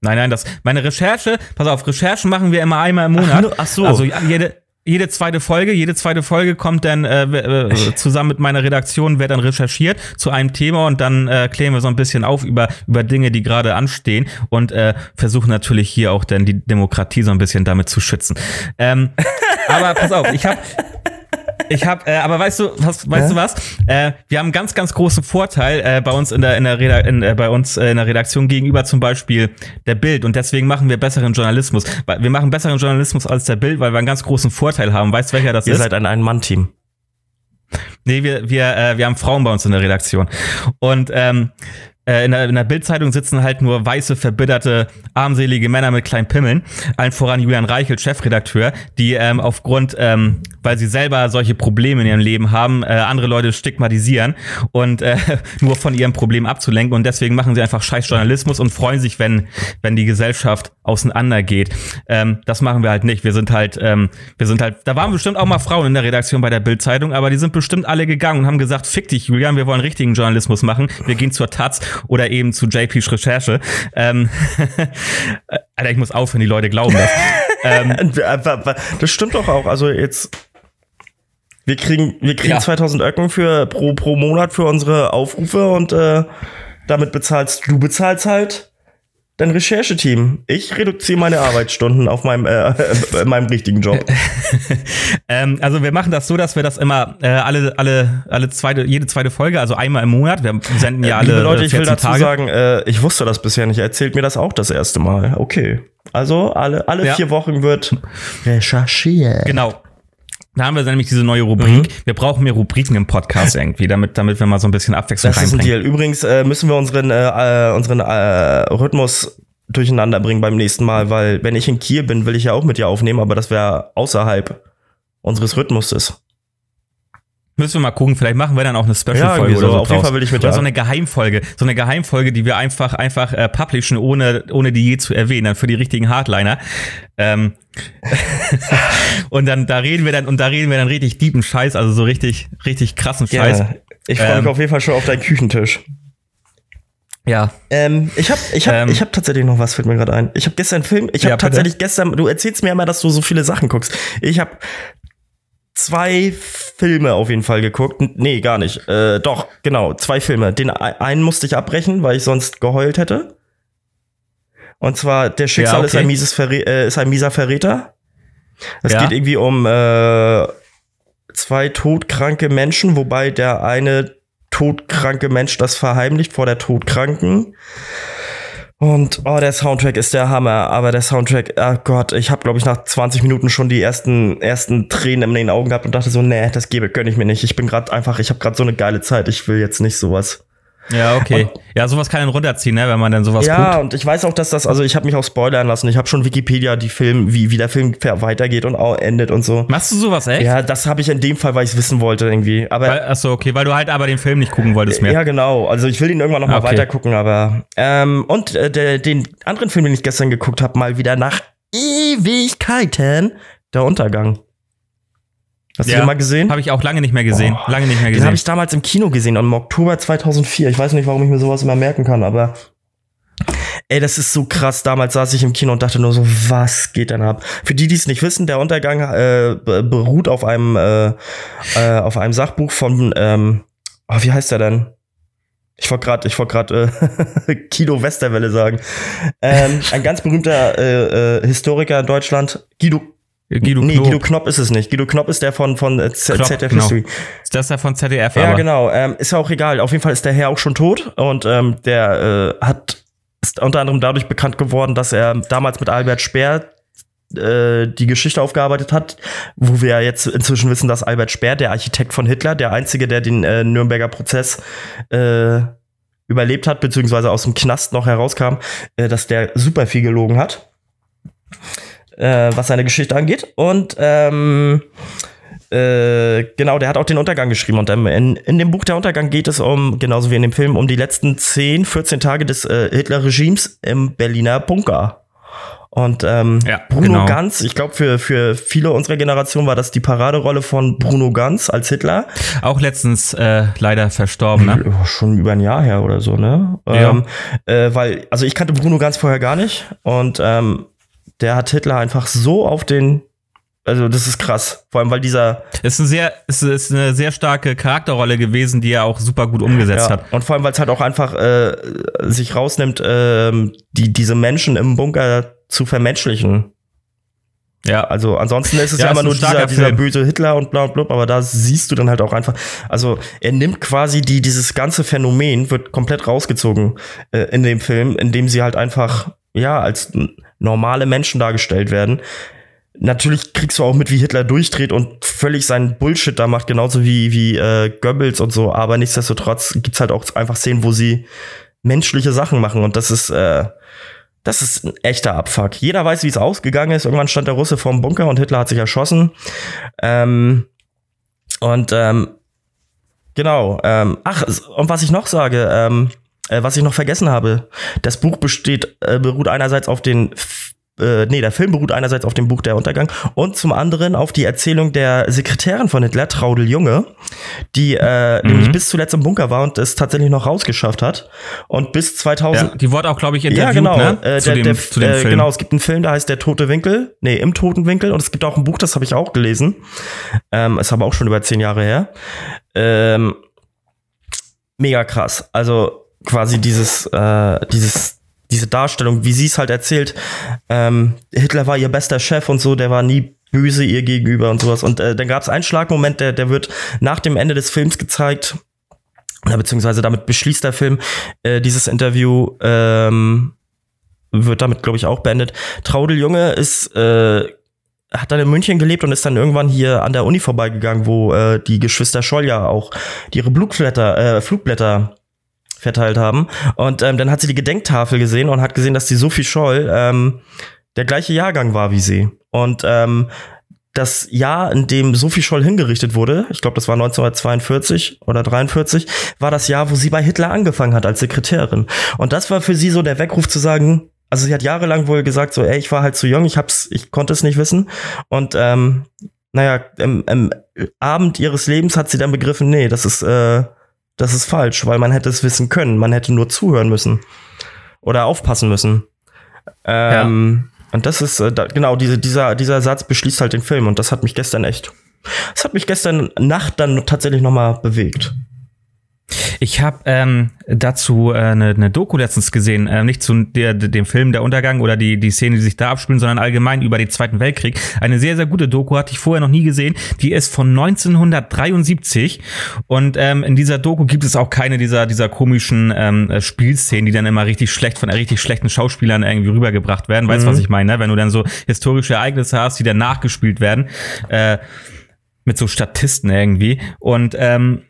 Nein, nein, das meine Recherche, pass auf, Recherchen machen wir immer einmal im Monat. Ach, ach so. Also jede, jede zweite Folge, jede zweite Folge kommt dann äh, äh, zusammen mit meiner Redaktion, wird dann recherchiert zu einem Thema und dann äh, klären wir so ein bisschen auf über, über Dinge, die gerade anstehen und äh, versuchen natürlich hier auch dann die Demokratie so ein bisschen damit zu schützen. Ähm, aber pass auf, ich habe ich habe, äh, aber weißt du, was, weißt ja? du was? Äh, wir haben einen ganz, ganz großen Vorteil äh, bei uns in der in der Reda in, äh, bei uns äh, in der Redaktion gegenüber zum Beispiel der Bild und deswegen machen wir besseren Journalismus. Wir machen besseren Journalismus als der Bild, weil wir einen ganz großen Vorteil haben. Weißt du, welcher das Ihr ist? Ihr seid ein Ein-Mann-Team. Nee, wir, wir, äh, wir haben Frauen bei uns in der Redaktion. Und ähm, äh, in der, in der Bildzeitung sitzen halt nur weiße, verbitterte, armselige Männer mit kleinen Pimmeln. Allen voran Julian Reichelt, Chefredakteur, die ähm, aufgrund, ähm, weil sie selber solche Probleme in ihrem Leben haben, äh, andere Leute stigmatisieren und äh, nur von ihrem Problem abzulenken. Und deswegen machen sie einfach scheiß Journalismus und freuen sich, wenn, wenn die Gesellschaft auseinandergeht. Ähm, das machen wir halt nicht. Wir sind halt, ähm, wir sind halt, da waren bestimmt auch mal Frauen in der Redaktion bei der Bildzeitung, aber die sind bestimmt alle gegangen und haben gesagt, fick dich, Julian, wir wollen richtigen Journalismus machen. Wir gehen zur Taz oder eben zu JP's Recherche. Ähm, Alter, ich muss aufhören, die Leute glauben das. ähm, das stimmt doch auch. Also jetzt wir kriegen, wir kriegen ja. 2000 Öcken für, pro, pro Monat für unsere Aufrufe und äh, damit bezahlst du bezahlst halt dein Rechercheteam. Ich reduziere meine Arbeitsstunden auf meinem, äh, äh, meinem richtigen Job. ähm, also wir machen das so, dass wir das immer äh, alle, alle, alle zweite, jede zweite Folge, also einmal im Monat. Wir senden ja alle. Liebe Leute, ich will dazu Tage. sagen, äh, ich wusste das bisher nicht. Erzählt mir das auch das erste Mal. Okay. Also alle, alle ja. vier Wochen wird recherchiert. Genau. Da haben wir nämlich diese neue Rubrik. Mhm. Wir brauchen mehr Rubriken im Podcast irgendwie, damit, damit wir mal so ein bisschen Abwechslung das reinbringen. Das ist ein Deal. Übrigens äh, müssen wir unseren, äh, äh, unseren äh, Rhythmus durcheinander bringen beim nächsten Mal, weil wenn ich in Kiel bin, will ich ja auch mit dir aufnehmen, aber das wäre außerhalb unseres Rhythmuses. Müssen wir mal gucken, vielleicht machen wir dann auch eine Special-Folge ja, so. oder so. Auf jeden Fall will ich mit Oder so eine Geheimfolge. So eine Geheimfolge, die wir einfach, einfach äh, publishen, ohne, ohne die je zu erwähnen, dann für die richtigen Hardliner. Ähm und dann, da reden wir dann, und da reden wir dann richtig deepen Scheiß, also so richtig, richtig krassen Scheiß. Ja, ich freue mich ähm, auf jeden Fall schon auf deinen Küchentisch. Ja. Ähm, ich habe ich hab, ähm, ich hab tatsächlich noch was, fällt mir gerade ein. Ich habe gestern einen Film, ich habe ja, tatsächlich gestern, du erzählst mir immer, dass du so viele Sachen guckst. Ich habe zwei Filme auf jeden Fall geguckt. Nee, gar nicht. Äh, doch, genau, zwei Filme. Den einen musste ich abbrechen, weil ich sonst geheult hätte. Und zwar Der Schicksal ja, okay. ist, ein mieses äh, ist ein mieser Verräter. Es ja. geht irgendwie um äh, zwei todkranke Menschen, wobei der eine todkranke Mensch das verheimlicht vor der Todkranken. Und oh, der Soundtrack ist der Hammer, aber der Soundtrack, oh Gott, ich habe glaube ich nach 20 Minuten schon die ersten ersten Tränen in den Augen gehabt und dachte so, nee, das gebe gönn ich mir nicht. Ich bin gerade einfach, ich habe gerade so eine geile Zeit, ich will jetzt nicht sowas. Ja, okay. Und, ja, sowas kann einen runterziehen, ne, wenn man dann sowas ja, guckt. Ja, und ich weiß auch, dass das, also ich habe mich auch spoilern lassen. Ich habe schon Wikipedia, die Film, wie, wie der Film weitergeht und auch endet und so. Machst du sowas echt? Ja, das habe ich in dem Fall, weil ich es wissen wollte irgendwie. Aber weil, achso, okay, weil du halt aber den Film nicht gucken wolltest mehr. Ja, genau. Also ich will ihn irgendwann noch mal okay. weiter gucken, aber ähm, und äh, der, den anderen Film, den ich gestern geguckt habe, mal wieder nach Ewigkeiten, der Untergang. Hast ja, du den mal gesehen? Habe ich auch lange nicht mehr gesehen. Oh, lange nicht mehr gesehen. Den habe ich damals im Kino gesehen, im Oktober 2004. Ich weiß nicht, warum ich mir sowas immer merken kann, aber ey, das ist so krass. Damals saß ich im Kino und dachte nur so, was geht denn ab? Für die, die es nicht wissen, der Untergang äh, beruht auf einem äh, äh, auf einem Sachbuch von ähm, oh, wie heißt der denn? Ich wollte gerade, ich wollte gerade äh, Kino Westerwelle sagen. Ähm, ein ganz berühmter äh, äh, Historiker in Deutschland, Guido Guido nee, Knopp. Guido Knopp ist es nicht. Guido Knopp ist der von, von äh, Knopp, ZDF genau. History. Ist das der von ZDF? Ja, aber. genau. Ähm, ist ja auch egal. Auf jeden Fall ist der Herr auch schon tot und ähm, der äh, hat ist unter anderem dadurch bekannt geworden, dass er damals mit Albert Speer äh, die Geschichte aufgearbeitet hat, wo wir jetzt inzwischen wissen, dass Albert Speer, der Architekt von Hitler, der einzige, der den äh, Nürnberger Prozess äh, überlebt hat, beziehungsweise aus dem Knast noch herauskam, äh, dass der super viel gelogen hat äh, was seine Geschichte angeht. Und ähm, äh, genau, der hat auch den Untergang geschrieben. Und ähm, in, in dem Buch Der Untergang geht es um, genauso wie in dem Film, um die letzten 10, 14 Tage des äh, Hitler-Regimes im Berliner Bunker. Und ähm, ja, Bruno genau. Ganz, ich glaube, für, für viele unserer Generation war das die Paraderolle von Bruno Ganz als Hitler. Auch letztens äh, leider verstorben, ne? Schon über ein Jahr her oder so, ne? Ja. Ähm, äh, weil, also ich kannte Bruno Ganz vorher gar nicht und ähm, der hat Hitler einfach so auf den also das ist krass, vor allem weil dieser ist ein sehr ist, ist eine sehr starke Charakterrolle gewesen, die er auch super gut umgesetzt ja, hat. Und vor allem weil es halt auch einfach äh, sich rausnimmt, äh, die diese Menschen im Bunker zu vermenschlichen. Ja. Also ansonsten ist es ja, ja immer nur dieser, dieser böse Hitler und bla bla, aber da siehst du dann halt auch einfach, also er nimmt quasi die, dieses ganze Phänomen, wird komplett rausgezogen äh, in dem Film, in dem sie halt einfach, ja, als normale Menschen dargestellt werden. Natürlich kriegst du auch mit, wie Hitler durchdreht und völlig seinen Bullshit da macht, genauso wie, wie äh, Goebbels und so, aber nichtsdestotrotz gibt's halt auch einfach Szenen, wo sie menschliche Sachen machen und das ist, äh, das ist ein echter Abfuck. Jeder weiß, wie es ausgegangen ist. Irgendwann stand der Russe vorm Bunker und Hitler hat sich erschossen. Ähm, und ähm, genau. Ähm, ach, und was ich noch sage, ähm, äh, was ich noch vergessen habe, das Buch besteht, äh, beruht einerseits auf den äh, nee, der Film beruht einerseits auf dem Buch Der Untergang und zum anderen auf die Erzählung der Sekretärin von Hitler, Traudel Junge, die äh, mhm. nämlich bis zuletzt im Bunker war und es tatsächlich noch rausgeschafft hat. Und bis 2000. Ja, die wurde auch, glaube ich, interviewt, ja, genau, ne? Äh, zu, der, dem, der, zu dem äh, Film. Genau, es gibt einen Film, der heißt Der Tote Winkel. Nee, im Toten Winkel. Und es gibt auch ein Buch, das habe ich auch gelesen. Ähm, ist aber auch schon über zehn Jahre her. Ähm, mega krass. Also quasi dieses, äh, dieses diese Darstellung, wie sie es halt erzählt, ähm, Hitler war ihr bester Chef und so, der war nie böse ihr gegenüber und sowas. Und äh, dann gab es einen Schlagmoment, der, der wird nach dem Ende des Films gezeigt, oder beziehungsweise damit beschließt der Film äh, dieses Interview, ähm, wird damit, glaube ich, auch beendet. Traudel Junge ist äh, hat dann in München gelebt und ist dann irgendwann hier an der Uni vorbeigegangen, wo äh, die Geschwister Scholl ja auch ihre Flugblätter, äh, Flugblätter verteilt haben. Und ähm, dann hat sie die Gedenktafel gesehen und hat gesehen, dass die Sophie Scholl ähm, der gleiche Jahrgang war wie sie. Und ähm, das Jahr, in dem Sophie Scholl hingerichtet wurde, ich glaube, das war 1942 oder 43, war das Jahr, wo sie bei Hitler angefangen hat als Sekretärin. Und das war für sie so der Weckruf zu sagen, also sie hat jahrelang wohl gesagt, so, ey, ich war halt zu jung, ich hab's, ich konnte es nicht wissen. Und ähm, naja, im, im Abend ihres Lebens hat sie dann begriffen, nee, das ist äh, das ist falsch, weil man hätte es wissen können. Man hätte nur zuhören müssen. Oder aufpassen müssen. Ähm, ja. Und das ist, äh, da, genau, diese, dieser, dieser Satz beschließt halt den Film. Und das hat mich gestern echt, das hat mich gestern Nacht dann tatsächlich nochmal bewegt. Ich habe ähm, dazu eine äh, ne Doku letztens gesehen, äh, nicht zu der, dem Film Der Untergang oder die, die Szene, die sich da abspielen, sondern allgemein über den Zweiten Weltkrieg. Eine sehr, sehr gute Doku, hatte ich vorher noch nie gesehen. Die ist von 1973 und ähm, in dieser Doku gibt es auch keine dieser, dieser komischen ähm, Spielszenen, die dann immer richtig schlecht von richtig schlechten Schauspielern irgendwie rübergebracht werden. Weißt du, mhm. was ich meine? Ne? Wenn du dann so historische Ereignisse hast, die dann nachgespielt werden, äh, mit so Statisten irgendwie. Und ähm,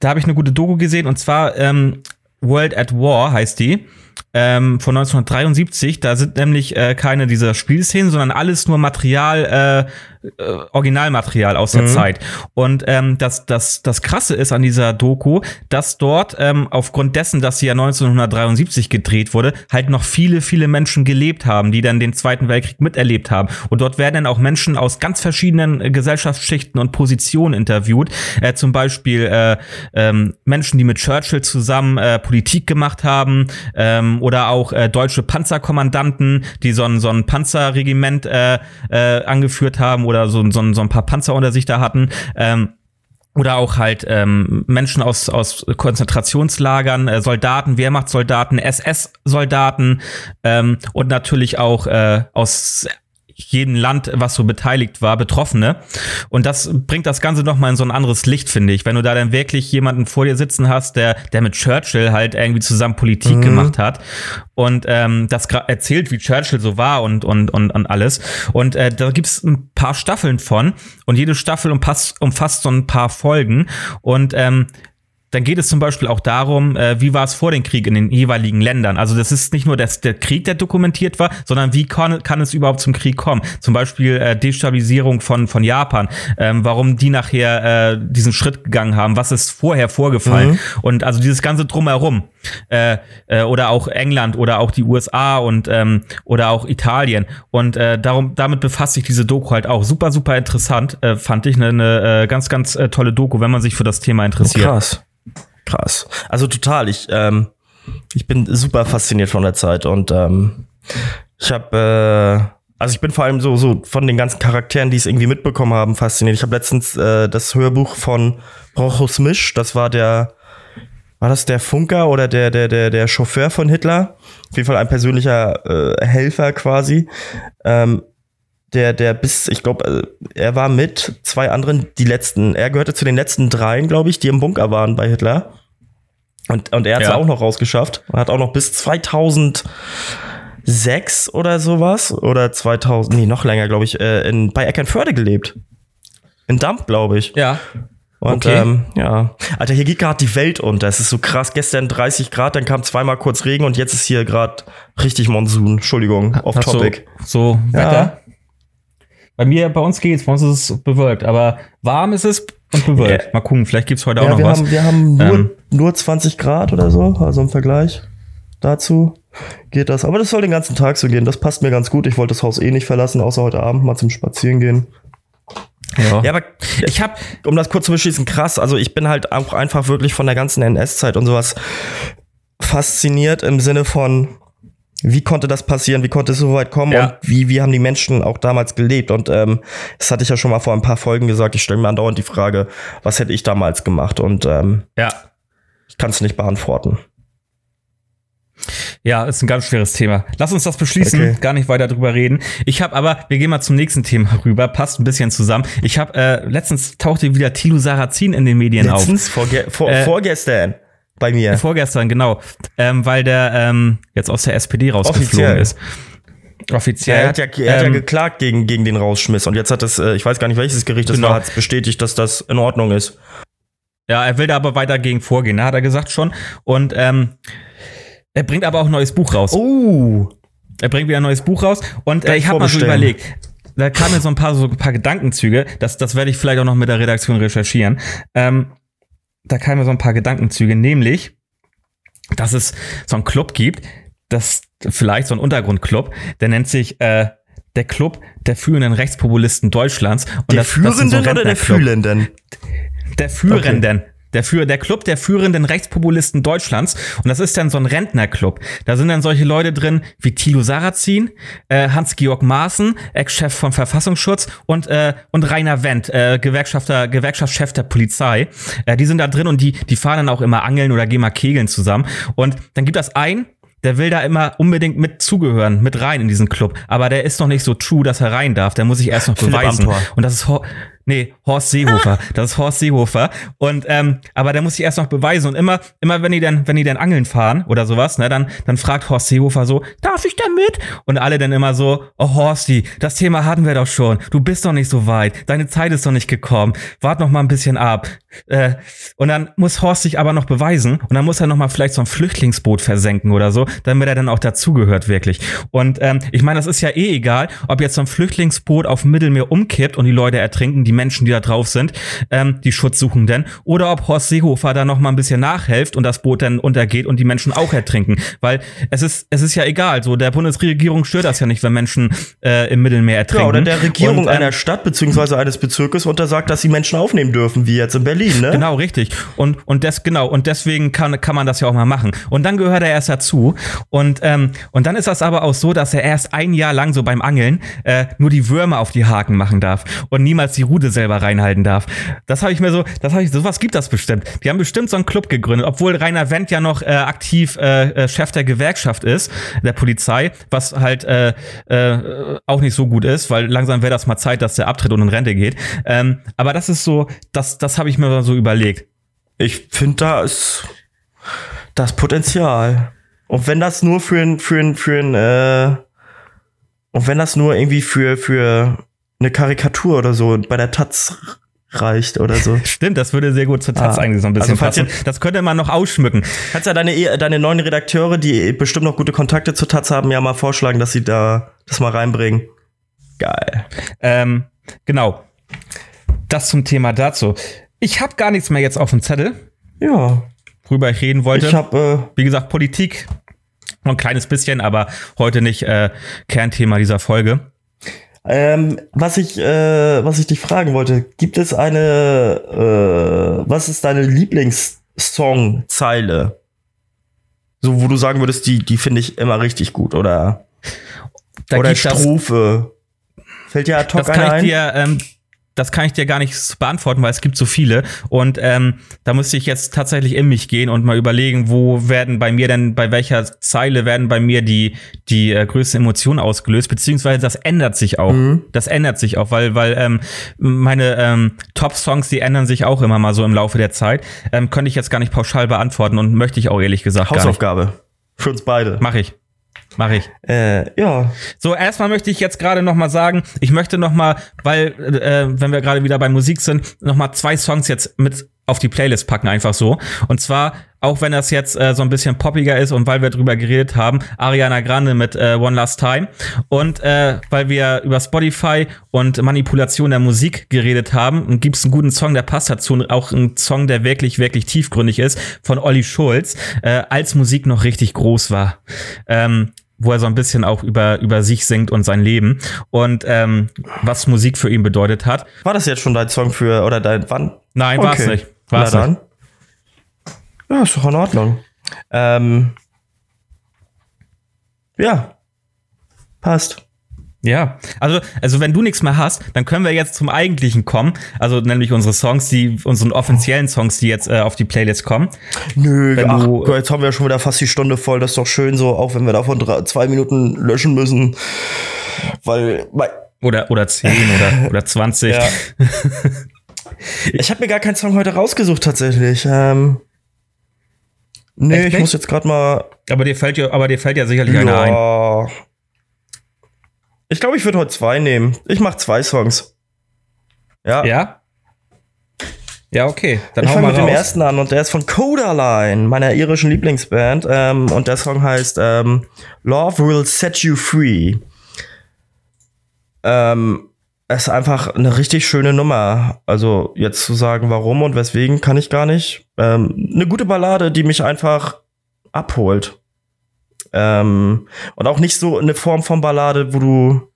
da habe ich eine gute Doku gesehen und zwar ähm, World at War heißt die ähm, von 1973. Da sind nämlich äh, keine dieser Spielszenen, sondern alles nur Material, äh, äh, Originalmaterial aus der mhm. Zeit. Und ähm, das, das, das Krasse ist an dieser Doku, dass dort ähm, aufgrund dessen, dass sie ja 1973 gedreht wurde, halt noch viele, viele Menschen gelebt haben, die dann den Zweiten Weltkrieg miterlebt haben. Und dort werden dann auch Menschen aus ganz verschiedenen äh, Gesellschaftsschichten und Positionen interviewt. Äh, zum Beispiel äh, ähm, Menschen, die mit Churchill zusammen äh, Politik gemacht haben. Ähm, oder auch äh, deutsche Panzerkommandanten, die so ein, so ein Panzerregiment äh, äh, angeführt haben oder so, so, so ein paar Panzer unter sich da hatten. Ähm, oder auch halt ähm, Menschen aus, aus Konzentrationslagern, äh, Soldaten, Wehrmachtssoldaten, SS-Soldaten ähm, und natürlich auch äh, aus jedem Land, was so beteiligt war, Betroffene. Und das bringt das Ganze nochmal in so ein anderes Licht, finde ich. Wenn du da dann wirklich jemanden vor dir sitzen hast, der, der mit Churchill halt irgendwie zusammen Politik mhm. gemacht hat und ähm, das erzählt, wie Churchill so war und, und, und, und alles. Und äh, da gibt's ein paar Staffeln von und jede Staffel umfasst, umfasst so ein paar Folgen. Und ähm, dann geht es zum Beispiel auch darum, äh, wie war es vor dem Krieg in den jeweiligen Ländern. Also das ist nicht nur das, der Krieg, der dokumentiert war, sondern wie kann, kann es überhaupt zum Krieg kommen. Zum Beispiel äh, Destabilisierung von, von Japan, ähm, warum die nachher äh, diesen Schritt gegangen haben, was ist vorher vorgefallen. Mhm. Und also dieses ganze Drumherum. Äh, äh, oder auch England oder auch die USA und ähm, oder auch Italien. Und äh, darum, damit befasst sich diese Doku halt auch. Super, super interessant, äh, fand ich. Eine, äh, ganz, ganz äh, tolle Doku, wenn man sich für das Thema interessiert. Krass. Krass. Also total. Ich, ähm, ich bin super fasziniert von der Zeit und ähm, ich habe, äh, also ich bin vor allem so, so von den ganzen Charakteren, die es irgendwie mitbekommen haben, fasziniert. Ich habe letztens äh, das Hörbuch von Rochus Misch, das war der, war das der Funker oder der, der, der, der Chauffeur von Hitler? Auf jeden Fall ein persönlicher äh, Helfer quasi. Ähm, der, der bis, ich glaube, er war mit zwei anderen, die letzten, er gehörte zu den letzten dreien, glaube ich, die im Bunker waren bei Hitler. Und, und er hat es Ja. auch noch rausgeschafft. Er hat auch noch bis 2006 oder sowas, oder 2000, nee, noch länger, glaube ich, äh, in, bei Eckernförde gelebt. In Damp, glaube ich. Ja. Und Okay. ähm, ja, Alter, hier geht gerade die Welt unter. Es ist so krass. Gestern 30 Grad, dann kam zweimal kurz Regen und jetzt ist hier gerade richtig Monsun. Entschuldigung, off so, topic. So, Ja. Wetter. Bei mir, bei uns geht's, bei uns ist es bewölkt, aber warm ist es und bewölkt. Ja. Mal gucken, vielleicht gibt's heute auch Ja, noch wir was. haben, wir haben nur, Ähm. nur 20 Grad oder so, also im Vergleich dazu geht das. Aber das soll den ganzen Tag so gehen. Das passt mir ganz gut. Ich wollte das Haus eh nicht verlassen, außer heute Abend mal zum Spazieren gehen. Ja. Ja, aber ich habe um das kurz zu beschließen, krass. Also ich bin halt auch einfach wirklich von der ganzen NS-Zeit und sowas fasziniert im Sinne von, wie konnte das passieren, wie konnte es so weit kommen Ja. und wie, wie haben die Menschen auch damals gelebt. Und ähm, das hatte ich ja schon mal vor ein paar Folgen gesagt. Ich stelle mir andauernd die Frage, was hätte ich damals gemacht? Und ähm, ja, ich kann es nicht beantworten. Ja, ist ein ganz schweres Thema. Lass uns das beschließen, Okay. gar nicht weiter drüber reden. Ich habe aber, wir gehen mal zum nächsten Thema rüber, passt ein bisschen zusammen. Ich habe äh, letztens tauchte wieder Thilo Sarrazin in den Medien Letztens, vorge vor, Äh, vorgestern bei mir. auf. Vorgestern, genau. Ähm, weil der ähm, jetzt aus der SPD rausgeflogen Offiziell. ist. Offiziell. Er hat ja, er hat ja Ähm, geklagt gegen, gegen den Rausschmiss und jetzt hat es, äh, ich weiß gar nicht welches Gericht das Genau. war, hat bestätigt, dass das in Ordnung ist. Ja, er will da aber weiter gegen vorgehen, ne, hat er gesagt schon. Und ähm, er bringt aber auch ein neues Buch raus. Oh, Er bringt wieder ein neues Buch raus und äh, ich habe mal so überlegt. Da kamen mir so ein paar so ein paar Gedankenzüge. Das, das werde ich vielleicht auch noch mit der Redaktion recherchieren. Ähm, da kamen mir so ein paar Gedankenzüge, nämlich, dass es so einen Club gibt, das vielleicht so ein Untergrundclub, der nennt sich äh, der Club der führenden Rechtspopulisten Deutschlands. Und der das, das Führenden so oder der. Fühlenden? Der Führenden. Der, für, der Club der führenden Rechtspopulisten Deutschlands. Und das ist dann so ein Rentnerclub. Da sind dann solche Leute drin wie Thilo Sarrazin, äh, Hans-Georg Maaßen, Ex-Chef von Verfassungsschutz und, äh, und Rainer Wendt, äh, Gewerkschafter, Gewerkschaftschef der Polizei. Äh, die sind da drin und die, die fahren dann auch immer angeln oder gehen mal kegeln zusammen. Und dann gibt das einen, der will da immer unbedingt mit zugehören, mit rein in diesen Club. Aber der ist noch nicht so true, dass er rein darf. Der muss sich erst noch Philipp beweisen. Amthor. Und das ist Hor nee, Horst Seehofer. Das ist Horst Seehofer. Und ähm, aber der muss sich erst noch beweisen. Und immer, immer wenn die dann, wenn die dann angeln fahren oder sowas, ne, dann, dann fragt Horst Seehofer so, darf ich da mit? Und alle dann immer so, oh Horsti, das Thema hatten wir doch schon. Du bist noch nicht so weit. Deine Zeit ist noch nicht gekommen. Wart noch mal ein bisschen ab. Äh, und dann muss Horst sich aber noch beweisen. Und dann muss er noch mal vielleicht so ein Flüchtlingsboot versenken oder so, damit er dann auch dazugehört wirklich. Und ähm, ich meine, das ist ja eh egal, ob jetzt so ein Flüchtlingsboot auf dem Mittelmeer umkippt und die Leute ertrinken, die Menschen, die da drauf sind, ähm, die Schutzsuchenden, oder ob Horst Seehofer da noch mal ein bisschen nachhilft und das Boot dann untergeht und die Menschen auch ertrinken. Weil es ist, es ist ja egal. So, der Bundesregierung stört das ja nicht, wenn Menschen äh, im Mittelmeer ertrinken. Ja, oder der Regierung Und, ähm, einer Stadt beziehungsweise eines Bezirkes untersagt, dass sie Menschen aufnehmen dürfen, wie jetzt in Berlin, ne? Genau, richtig. Und, und das, genau, und deswegen kann, kann man das ja auch mal machen. Und dann gehört er erst dazu. Und, ähm, und dann ist das aber auch so, dass er erst ein Jahr lang so beim Angeln äh, nur die Würmer auf die Haken machen darf und niemals die Rute selber reinhalten darf. Das habe ich mir so, das habe ich, sowas gibt das bestimmt. Die haben bestimmt so einen Club gegründet, obwohl Rainer Wendt ja noch äh, aktiv äh, äh, Chef der Gewerkschaft ist, der Polizei, was halt äh, äh, auch nicht so gut ist, weil langsam wäre das mal Zeit, dass der abtritt und in Rente geht. Ähm, aber das ist so, das, das habe ich mir so überlegt. Ich finde, da ist das Potenzial. Und wenn das nur für ein, für ein, für ein, äh, und wenn das nur irgendwie für, für eine Karikatur oder so bei der Taz reicht oder so. Stimmt, das würde sehr gut zur Taz Ah. eigentlich so ein bisschen Also passen. Das könnte man noch ausschmücken. Kannst ja deine, eh- deine neuen Redakteure, die bestimmt noch gute Kontakte zur Taz haben, ja mal vorschlagen, dass sie da das mal reinbringen. Geil. Ähm, genau. Das zum Thema dazu. Ich habe gar nichts mehr jetzt auf dem Zettel, Ja. worüber ich reden wollte. Ich habe Wie gesagt, Politik. Noch ein kleines bisschen, aber heute nicht äh, Kernthema dieser Folge. äh, ähm, was ich äh, was ich dich fragen wollte, gibt es eine äh, was ist deine Lieblingssongzeile? So wo du sagen würdest, die die finde ich immer richtig gut oder Da oder Strophe. Fällt dir ad hoc das kann ich ein? dir, ähm, das kann ich dir gar nicht beantworten, weil es gibt so viele. Und ähm, da müsste ich jetzt tatsächlich in mich gehen und mal überlegen, wo werden bei mir denn, bei welcher Zeile werden bei mir die, die äh, größten Emotionen ausgelöst, beziehungsweise das ändert sich auch. Mhm. Das ändert sich auch, weil, weil ähm, meine ähm, Top-Songs, die ändern sich auch immer mal so im Laufe der Zeit. Ähm, könnte ich jetzt gar nicht pauschal beantworten und möchte ich auch ehrlich gesagt Hausaufgabe. Für uns beide. Mach ich. Mach ich. Äh, ja. So, erstmal möchte ich jetzt gerade noch mal sagen, ich möchte noch mal, weil, äh, wenn wir gerade wieder bei Musik sind, noch mal zwei Songs jetzt mit auf die Playlist packen, einfach so. Und zwar, auch wenn das jetzt äh, so ein bisschen poppiger ist und weil wir drüber geredet haben, Ariana Grande mit äh, One Last Time. Und äh, weil wir über Spotify und Manipulation der Musik geredet haben, gibt es einen guten Song, der passt dazu. Auch ein Song, der wirklich, wirklich tiefgründig ist, von Olli Schulz, äh, als Musik noch richtig groß war. Ähm, wo er so ein bisschen auch über, über sich singt und sein Leben und ähm, was Musik für ihn bedeutet hat. War das jetzt schon dein Song für, oder dein, wann? Nein, okay. war es nicht. War's Na dann. Ja, ist doch in Ordnung. Ähm, ja, passt. Ja, also, also wenn du nichts mehr hast, dann können wir jetzt zum Eigentlichen kommen. Also nämlich unsere Songs, die, unseren offiziellen Songs, die jetzt äh, auf die Playlist kommen. Nö, wenn ach, du, jetzt haben wir schon wieder fast die Stunde voll. Das ist doch schön so, auch wenn wir davon drei, zwei Minuten löschen müssen. Weil. Oder, oder zehn oder, oder zwanzig. Ich habe mir gar keinen Song heute rausgesucht tatsächlich. Ähm, nee, Echt ich nicht? muss jetzt gerade mal. Aber dir fällt ja, aber dir fällt ja sicherlich ja. einer ein. Ich glaube, ich würde heute zwei nehmen. Ich mache zwei Songs. Ja. Ja. Ja, okay. Dann ich fange mit raus. dem ersten an und der ist von Codaline, meiner irischen Lieblingsband. Ähm, und der Song heißt ähm, Love Will Set You Free. Ähm, es ist einfach eine richtig schöne Nummer. Also jetzt zu sagen, warum und weswegen, kann ich gar nicht. Ähm, eine gute Ballade, die mich einfach abholt. Ähm, und auch nicht so eine Form von Ballade, wo du.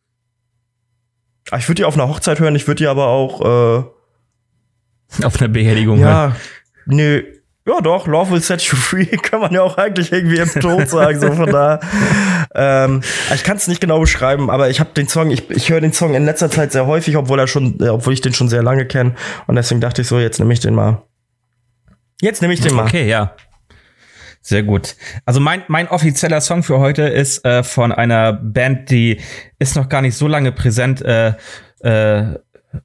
Ah, ich würde die auf einer Hochzeit hören, ich würde die aber auch. Äh, auf einer Beerdigung ja, hören. Nö, ja, doch, Love will set you free, kann man ja auch eigentlich irgendwie im Tod sagen, so von da. Ähm, ich kann es nicht genau beschreiben, aber ich habe den Song, ich, ich höre den Song in letzter Zeit sehr häufig, obwohl er schon, äh, obwohl ich den schon sehr lange kenne. Und deswegen dachte ich so, jetzt nehme ich den mal. Jetzt nehme ich den mal. Okay, ja. Sehr gut. Also mein, mein offizieller Song für heute ist äh, von einer Band, die ist noch gar nicht so lange präsent, äh, äh,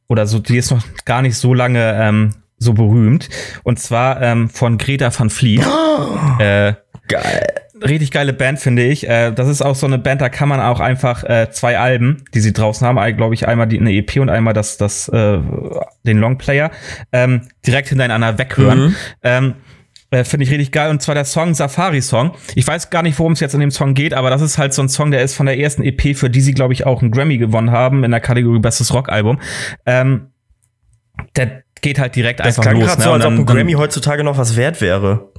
oder so, die ist noch gar nicht so lange ähm, so berühmt. Und zwar ähm, von Greta van Fleet. Oh, äh, geil. Richtig geile Band, finde ich. Äh, das ist auch so eine Band, da kann man auch einfach äh, zwei Alben, die sie draußen haben, glaube ich, einmal die, eine EP und einmal das, das, äh, den Longplayer, ähm, direkt hintereinander weghören. Mhm. Ähm, äh, Finde ich richtig geil. Und zwar der Song Safari Song. Ich weiß gar nicht, worum es jetzt in dem Song geht, aber das ist halt so ein Song, der ist von der ersten EP, für die sie, glaube ich, auch einen Grammy gewonnen haben in der Kategorie Bestes Rockalbum. Ähm, der, geht halt direkt das einfach klang los. Ne? so, als ob ein Grammy heutzutage noch was wert wäre.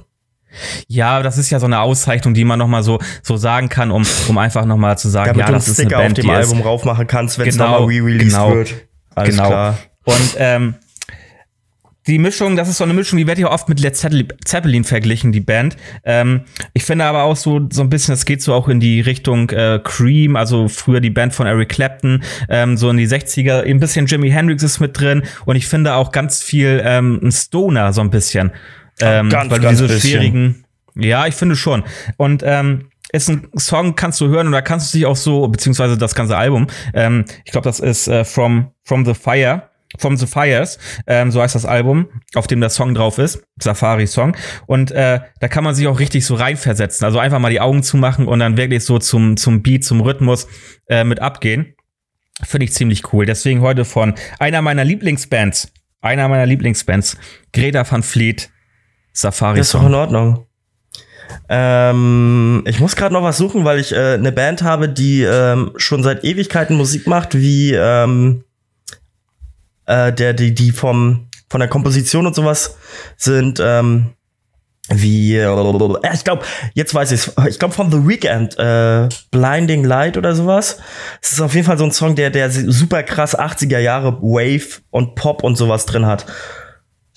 Ja, das ist ja so eine Auszeichnung, die man noch mal so so sagen kann, um um einfach noch mal zu sagen, Damit ja, das ist eine Band, auf dem Album raufmachen kannst, wenn es genau, nochmal re-released genau, wird. Alles genau. Klar. Und ähm, die Mischung, das ist so eine Mischung, die wird ja oft mit Led Zeppelin verglichen, die Band. Ähm, ich finde aber auch so, so ein bisschen, es geht so auch in die Richtung äh, Cream, also früher die Band von Eric Clapton, ähm, so in die 60er, ein bisschen Jimi Hendrix ist mit drin und ich finde auch ganz viel ähm, ein Stoner so ein bisschen. Ähm, ganz, weil ganz diese bisschen. schwierigen, ja, ich finde schon. Und ähm, ist ein Song, kannst du hören und da kannst du dich auch so, beziehungsweise das ganze Album, ähm, ich glaube, das ist äh, From, From the Fire From the Fires, ähm, so heißt das Album, auf dem der Song drauf ist, Safari-Song. Und äh, da kann man sich auch richtig so reinversetzen. Also einfach mal die Augen zumachen und dann wirklich so zum, zum Beat, zum Rhythmus äh, mit abgehen. Finde ich ziemlich cool. Deswegen heute von einer meiner Lieblingsbands, einer meiner Lieblingsbands, Greta van Fleet, Safari-Song. Das ist doch in Ordnung. Ähm, ich muss gerade noch was suchen, weil ich äh, eine Band habe, die ähm, schon seit Ewigkeiten Musik macht, wie ähm, äh, der, die, die vom, von der Komposition und sowas sind, ähm, wie, äh, ich glaube, jetzt weiß ich ich glaube von The Weeknd, äh, Blinding Light oder sowas. Es ist auf jeden Fall so ein Song, der, der super krass 80er Jahre Wave und Pop und sowas drin hat.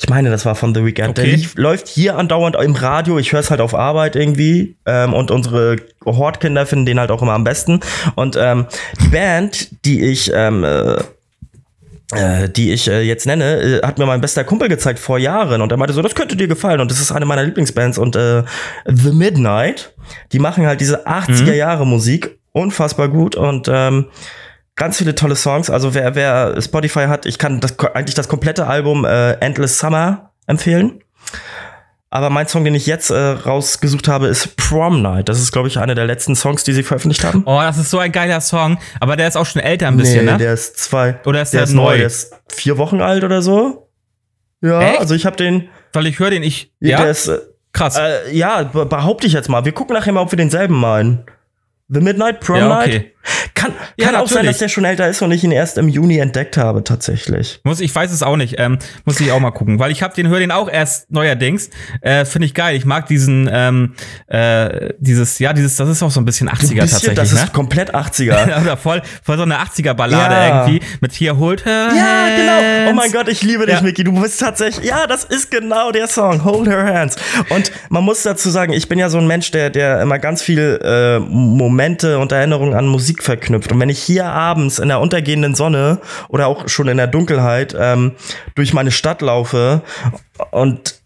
Ich meine, das war von The Weeknd. Okay. Der lief, läuft hier andauernd im Radio. Ich höre es halt auf Arbeit irgendwie. Ähm, und unsere Hortkinder finden den halt auch immer am besten. Und ähm, die Band, die ich ähm, äh, äh, die ich äh, jetzt nenne, äh, hat mir mein bester Kumpel gezeigt vor Jahren und er meinte so, das könnte dir gefallen und das ist eine meiner Lieblingsbands und äh, The Midnight, die machen halt diese 80er Jahre Musik unfassbar gut und ähm, ganz viele tolle Songs. Also wer, wer Spotify hat, ich kann das, eigentlich das komplette Album äh, Endless Summer empfehlen. Aber mein Song, den ich jetzt äh, rausgesucht habe, ist Prom Night. Das ist, glaube ich, einer der letzten Songs, die sie veröffentlicht haben. Oh, das ist so ein geiler Song. Aber der ist auch schon älter ein bisschen, nee, ne? der ist zwei. Oder ist der der ist neu? Der ist vier Wochen alt oder so. Ja, Echt? also ich habe den. Weil ich höre den, ich. Ja? Der ist, äh, krass. äh, ja, be- behaupte ich jetzt mal. Wir gucken nachher mal, ob wir denselben meinen. The Midnight Prom Ja, Night. okay. Kann, Ja, kann auch sein, dass der schon älter ist und ich ihn erst im Juni entdeckt habe, tatsächlich. Muss, ich weiß es auch nicht. Ähm, muss ich auch mal gucken. Weil ich habe den, höre den auch erst neuerdings. Äh, Finde ich geil. Ich mag diesen, ähm, äh, dieses, ja, dieses, das ist auch so ein bisschen 80er Ein bisschen, tatsächlich, das ne? ist komplett 80er. Oder voll, voll so eine 80er-Ballade Ja. irgendwie. Mit hier holt her. Ja, genau. Oh mein Gott, ich liebe dich, Ja. Micky. Du bist tatsächlich. Ja, das ist genau der Song. Hold Her Hands. Und man muss dazu sagen, ich bin ja so ein Mensch, der, der immer ganz viel äh, Momente und Erinnerungen an Musik verknüpft. Und wenn ich hier abends in der untergehenden Sonne oder auch schon in der Dunkelheit ähm, durch meine Stadt laufe und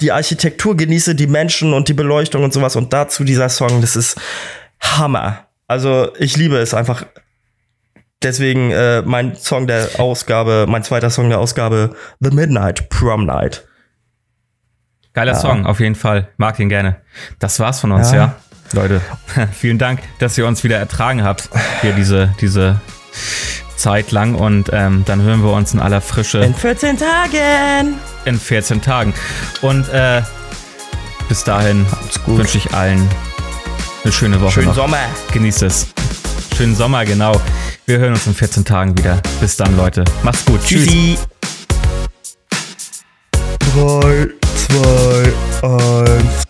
die Architektur genieße, die Menschen und die Beleuchtung und sowas und dazu dieser Song, das ist Hammer. Also ich liebe es einfach Deswegen äh, mein Song der Ausgabe, mein zweiter Song der Ausgabe, The Midnight Prom Night. Geiler Song, auf jeden Fall. Mag ihn gerne. Das war's von uns, Ja. ja. Leute, vielen Dank, dass ihr uns wieder ertragen habt. Hier diese, diese Zeit lang. Und ähm, dann hören wir uns in aller Frische In 14 Tagen. in 14 Tagen. Und äh, bis dahin wünsche ich allen eine schöne Woche. Schönen noch. Sommer. Genießt es. Schönen Sommer, genau. Wir hören uns in 14 Tagen wieder. Bis dann, Leute. Macht's gut. Tschüss. Tschüssi. 3, 2, 1.